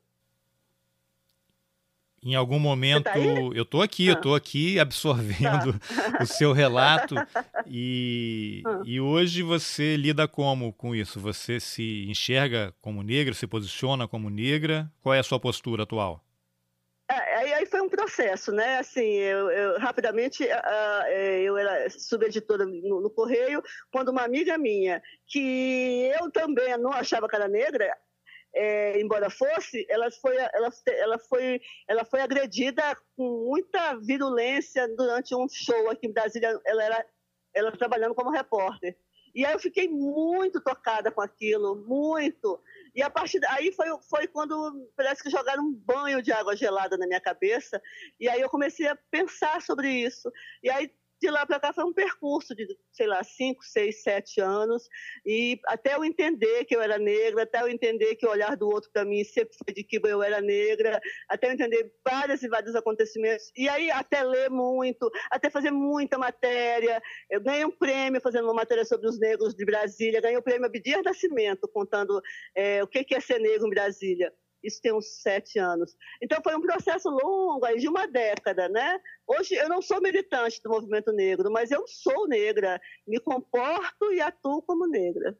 Em algum momento, tá eu estou aqui, ah. eu estou aqui absorvendo tá. [LAUGHS] o seu relato [LAUGHS] e, ah. e hoje você lida como com isso? Você se enxerga como negra, se posiciona como negra? Qual é a sua postura atual? É, aí, aí foi um processo, né? Assim, eu, eu rapidamente uh, eu era subeditora no, no Correio, quando uma amiga minha, que eu também não achava que era negra, é, embora fosse, ela foi, ela, ela, foi, ela foi agredida com muita virulência durante um show aqui em Brasília. Ela era ela trabalhando como repórter. E aí eu fiquei muito tocada com aquilo, muito. E a partir daí foi, foi quando parece que jogaram um banho de água gelada na minha cabeça. E aí eu comecei a pensar sobre isso. E aí de lá para cá foi um percurso de, sei lá, cinco, seis, sete anos, e até eu entender que eu era negra, até eu entender que o olhar do outro para mim sempre foi de que eu era negra, até eu entender vários e vários acontecimentos, e aí até ler muito, até fazer muita matéria. Eu ganhei um prêmio fazendo uma matéria sobre os negros de Brasília, ganhei o prêmio Abdias Nascimento, contando é, o que é ser negro em Brasília. Isso tem uns sete anos. Então foi um processo longo, aí, de uma década, né? Hoje eu não sou militante do movimento negro, mas eu sou negra, me comporto e atuo como negra.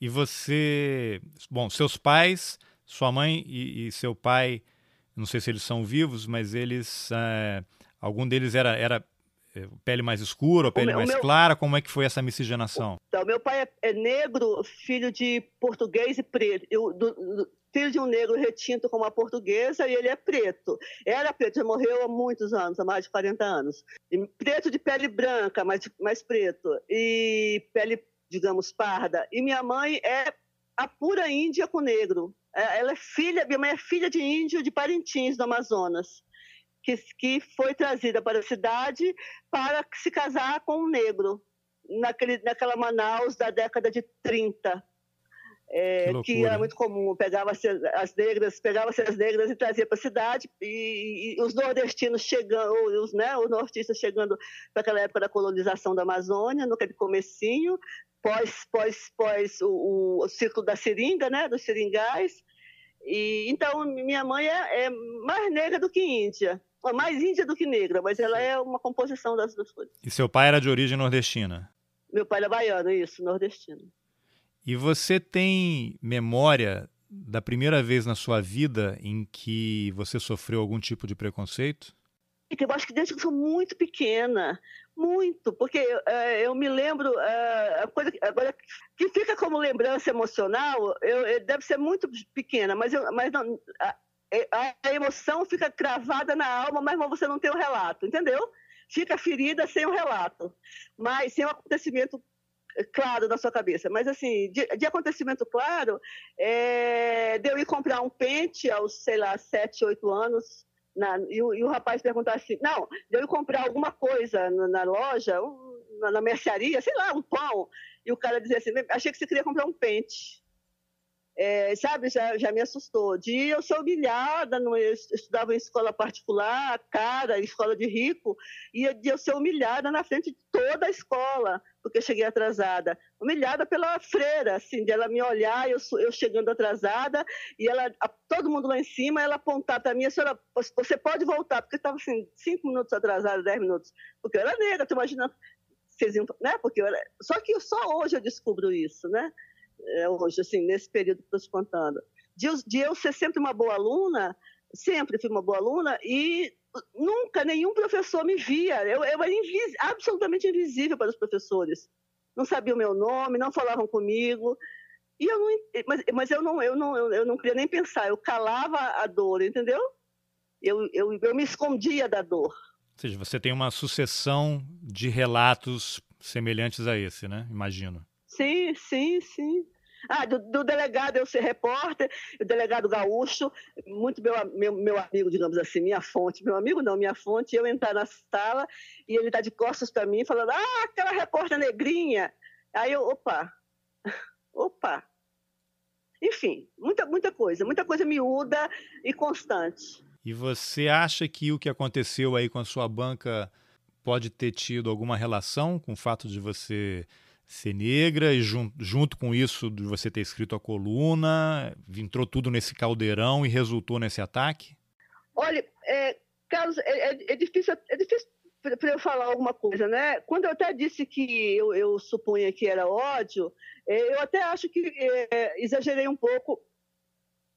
E você, bom, seus pais, sua mãe e, e seu pai, não sei se eles são vivos, mas eles, é, algum deles era, era é, pele mais escura, pele meu, mais meu... clara? Como é que foi essa miscigenação? Então, meu pai é, é negro, filho de português e preto. Eu, do, do, filho de um negro retinto com uma portuguesa e ele é preto. Era preto, já morreu há muitos anos, há mais de 40 anos. E preto de pele branca, mais, mais preto. E pele, digamos, parda. E minha mãe é a pura índia com negro. É, ela é filha, minha mãe é filha de índio de Parintins, do Amazonas. Que, que foi trazida para a cidade para se casar com um negro, naquele, naquela Manaus da década de 30 é, que, que, era muito comum, pegava-se as negras, pegava-se as negras e trazia para a cidade, e, e, os nordestinos chegando, os, né, os nortistas chegando para aquela época da colonização da Amazônia, no comecinho, pós, pós, pós o, o, ciclo da seringa, né, dos seringais, e, então minha mãe é, é mais negra do que índia, mais índia do que negra, mas ela é uma composição das duas coisas. E seu pai era de origem nordestina? Meu pai era baiano, isso, nordestino. E você tem memória da primeira vez na sua vida em que você sofreu algum tipo de preconceito? Eu acho que desde que eu sou muito pequena, muito, porque é, eu me lembro, é, a coisa agora que fica como lembrança emocional, eu, deve ser muito pequena, mas, eu, mas não, a, a, emoção fica cravada na alma, mas você não tem o relato, entendeu? Fica ferida sem o relato, mas sem o acontecimento claro na sua cabeça, mas assim, de, de acontecimento claro, é, de eu ir comprar um pente aos, sei lá, sete, oito anos, na, e, o, e, o, rapaz perguntar assim, não, de eu ir comprar alguma coisa na, na loja, um, na, na mercearia, sei lá, um pão, e o cara dizia assim, achei que você queria comprar um pente. É, sabe, já, já me assustou. De eu ser humilhada, no, eu estudava em escola particular, cara, escola de rico, e de eu ser humilhada na frente de toda a escola, porque eu cheguei atrasada. Humilhada pela freira, assim, de me olhar, eu, eu chegando atrasada, e ela, a, todo mundo lá em cima, ela apontar para mim, a senhora, você pode voltar, porque estava assim, cinco minutos atrasada, dez minutos, porque eu era negra, tu imagina, vocês iam, né? Porque era, só que só hoje eu descubro isso, né? é, hoje, assim, nesse período que estou te contando. De, de eu ser sempre uma boa aluna, sempre fui uma boa aluna e nunca nenhum professor me via. Eu, eu era invis, absolutamente invisível para os professores. Não sabiam o meu nome, não falavam comigo. E eu não, mas, mas eu não, eu não, eu, eu não queria nem pensar. Eu calava a dor, entendeu? Eu, eu, eu me escondia da dor. Ou seja, você tem uma sucessão de relatos semelhantes a esse, né? Imagino. Sim, sim, sim. Ah, do, do, delegado eu ser repórter, o delegado gaúcho, muito meu, meu, meu, amigo, digamos assim, minha fonte, meu amigo não, minha fonte, eu entrar na sala e ele tá de costas para mim falando, ah, aquela repórter negrinha. Aí eu, opa, [LAUGHS] opa. Enfim, muita, muita coisa, muita coisa miúda e constante. E você acha que o que aconteceu aí com a sua banca pode ter tido alguma relação com o fato de você ser negra e jun junto com isso de você ter escrito a coluna, entrou tudo nesse caldeirão e resultou nesse ataque? Olha, é, Carlos, é, é, é difícil, é difícil para eu falar alguma coisa, né? Quando eu até disse que eu, eu supunha que era ódio, é, eu até acho que é, exagerei um pouco,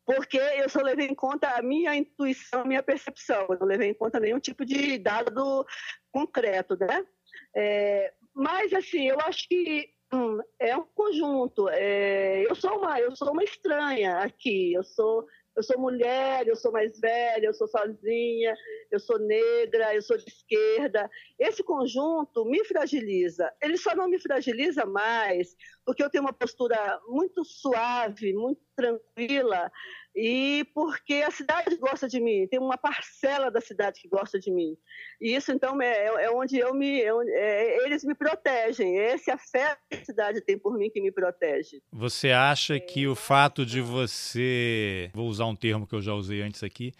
porque eu só levei em conta a minha intuição, a minha percepção, eu não levei em conta nenhum tipo de dado concreto, né? É, mas, assim, eu acho que hum, é um conjunto. É, eu, sou uma, eu sou uma estranha aqui. Eu sou, eu sou mulher, eu sou mais velha, eu sou sozinha, eu sou negra, eu sou de esquerda. Esse conjunto me fragiliza. Ele só não me fragiliza mais porque eu tenho uma postura muito suave, muito tranquila e porque a cidade gosta de mim, tem uma parcela da cidade que gosta de mim. E isso, então, é, é, é onde eu me. É, é, eles me protegem. Esse afeto que a cidade tem por mim que me protege. Você acha que o fato de você. Vou usar um termo que eu já usei antes aqui.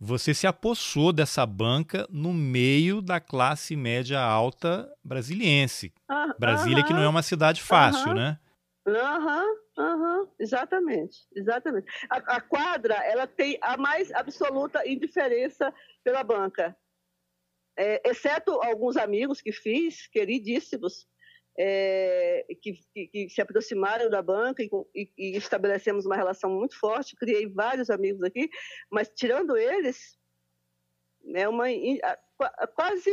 Você se apossou dessa banca no meio da classe média alta brasiliense. Ah, Brasília, -huh, que não é uma cidade fácil, -huh, né? Aham. Uh -huh. Uhum, exatamente, exatamente. A, a, quadra ela tem a mais absoluta indiferença pela banca, é, exceto alguns amigos que fiz, queridíssimos, é, que, que, que, se aproximaram da banca e, e, e, estabelecemos uma relação muito forte. Criei vários amigos aqui, mas tirando eles, é uma quase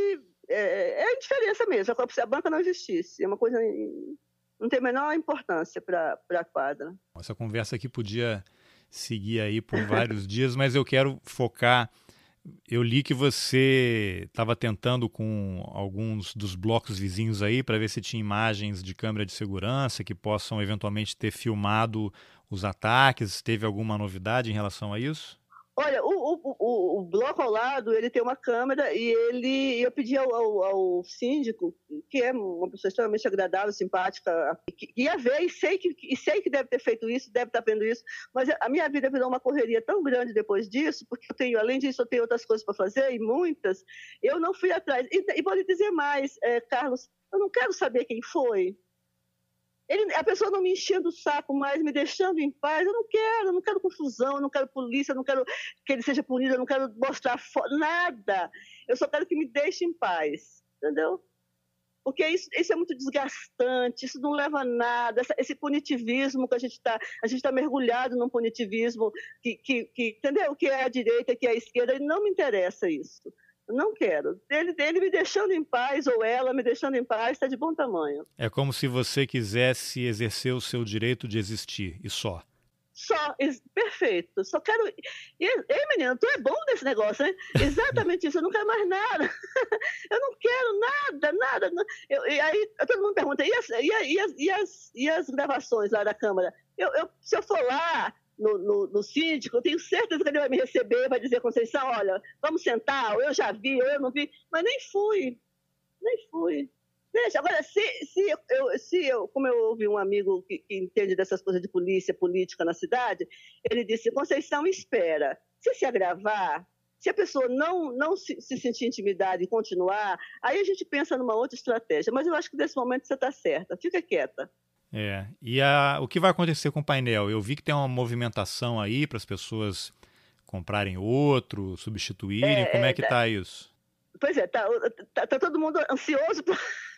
é, é a indiferença mesmo. A banca não existisse, é uma coisa não tem a menor importância para a quadra. Essa conversa aqui podia seguir aí por vários [LAUGHS] dias, mas eu quero focar. Eu li que você estava tentando com alguns dos blocos vizinhos aí para ver se tinha imagens de câmera de segurança que possam eventualmente ter filmado os ataques. Teve alguma novidade em relação a isso? Olha, o, o, o, o, bloco ao lado, ele tem uma câmera e ele, eu pedi ao, ao, ao síndico, que é uma pessoa extremamente agradável, simpática, que ia ver e sei que, e sei que deve ter feito isso, deve estar vendo isso, mas a minha vida virou uma correria tão grande depois disso, porque eu tenho, além disso, eu tenho outras coisas para fazer, e muitas, eu não fui atrás. E, e dizer mais, é, Carlos, eu não quero saber quem foi, ele, a pessoa não me enchendo o saco mais, me deixando em paz. Eu não quero, eu não quero confusão, eu não quero polícia, eu não quero que ele seja punido, eu não quero mostrar nada. Eu só quero que me deixe em paz, entendeu? Porque isso, isso é muito desgastante, isso não leva a nada. Essa, esse punitivismo que a gente está, a gente está mergulhado num punitivismo que, que, que, entendeu? Que é a direita, que é a esquerda, e não me interessa isso. Não quero. Ele, ele me deixando em paz, ou ela me deixando em paz, está de bom tamanho. É como se você quisesse exercer o seu direito de existir, e só. Só, perfeito. Só quero. Ei, menina, tu é bom nesse negócio, né? [LAUGHS] Exatamente isso, eu não quero mais nada. [LAUGHS] eu não quero nada, nada. Eu, e aí todo mundo pergunta, e as, e, as, e, as, e as gravações lá da Câmara? Eu, eu, se eu for lá, no, no, no síndico, eu tenho certeza que ele vai me receber, vai dizer, Conceição, olha, vamos sentar, ou eu já vi, ou eu não vi, mas nem fui, nem fui. Veja, agora, se, se, eu, se eu, como eu ouvi um amigo que, que entende dessas coisas de polícia, política na cidade, ele disse, Conceição, espera, se se agravar, se a pessoa não, não se, se sentir intimidada e continuar, aí a gente pensa numa outra estratégia. Mas eu acho que nesse momento você está certa, fica quieta. É. E a, o que vai acontecer com o painel? Eu vi que tem uma movimentação aí para as pessoas comprarem outro, substituírem. É, Como é que está é, isso? Pois é, tá, tá, tá todo mundo ansioso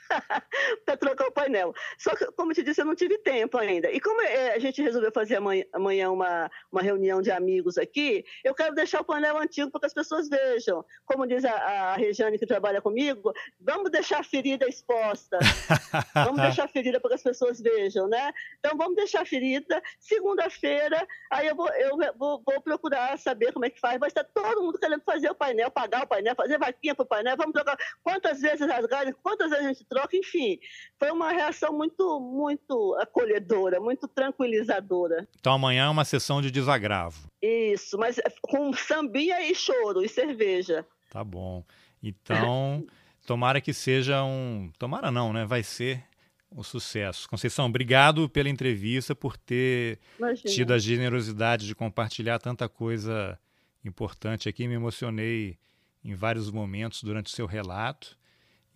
[LAUGHS] para trocar o painel. Só que, como eu te disse, eu não tive tempo ainda. E como é, a gente resolveu fazer amanhã, uma, uma reunião de amigos aqui, eu quero deixar o painel antigo para que as pessoas vejam. Como diz a, a Regiane que trabalha comigo, vamos deixar a ferida exposta. [LAUGHS] vamos deixar a ferida para que as pessoas vejam, né? Então vamos deixar a ferida. Segunda-feira, aí eu, vou, eu vou, vou, procurar saber como é que faz. Vai estar todo mundo querendo fazer o painel, pagar o painel, fazer vaquinha para o painel. Vamos trocar quantas vezes rasgarem, quantas vezes a gente troca troca, enfim. Foi uma reação muito, muito acolhedora, muito tranquilizadora. Então amanhã é uma sessão de desagravo. Isso, mas com sambinha e choro e cerveja. Tá bom. Então, [LAUGHS] tomara que seja um. Tomara não, né? Vai ser um sucesso. Conceição, obrigado pela entrevista, por ter Imagina. tido a generosidade de compartilhar tanta coisa importante aqui. Me emocionei em vários momentos durante o seu relato.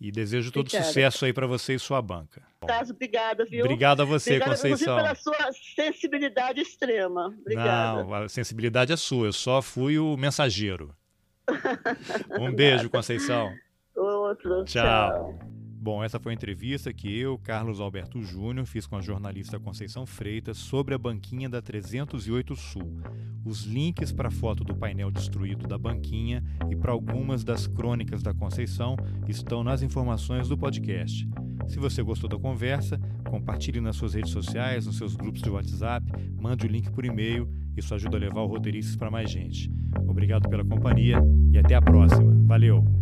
E desejo todo obrigada. sucesso aí para você e sua banca. Caso, obrigada, viu? Obrigado a você, obrigada, Conceição. pela sua sensibilidade extrema. Obrigada. Não, a sensibilidade é sua. Eu só fui o mensageiro. [LAUGHS] um beijo, Conceição. Outro. Tchau. tchau. Bom, essa foi a entrevista que eu, Carlos Alberto Júnior, fiz com a jornalista Conceição Freitas sobre a banquinha da 308 Sul. Os links para a foto do painel destruído da banquinha e para algumas das crônicas da Conceição estão nas informações do podcast. Se você gostou da conversa, compartilhe nas suas redes sociais, nos seus grupos de WhatsApp, mande o link por e-mail. Isso ajuda a levar o Roteiristas para mais gente. Obrigado pela companhia e até a próxima. Valeu!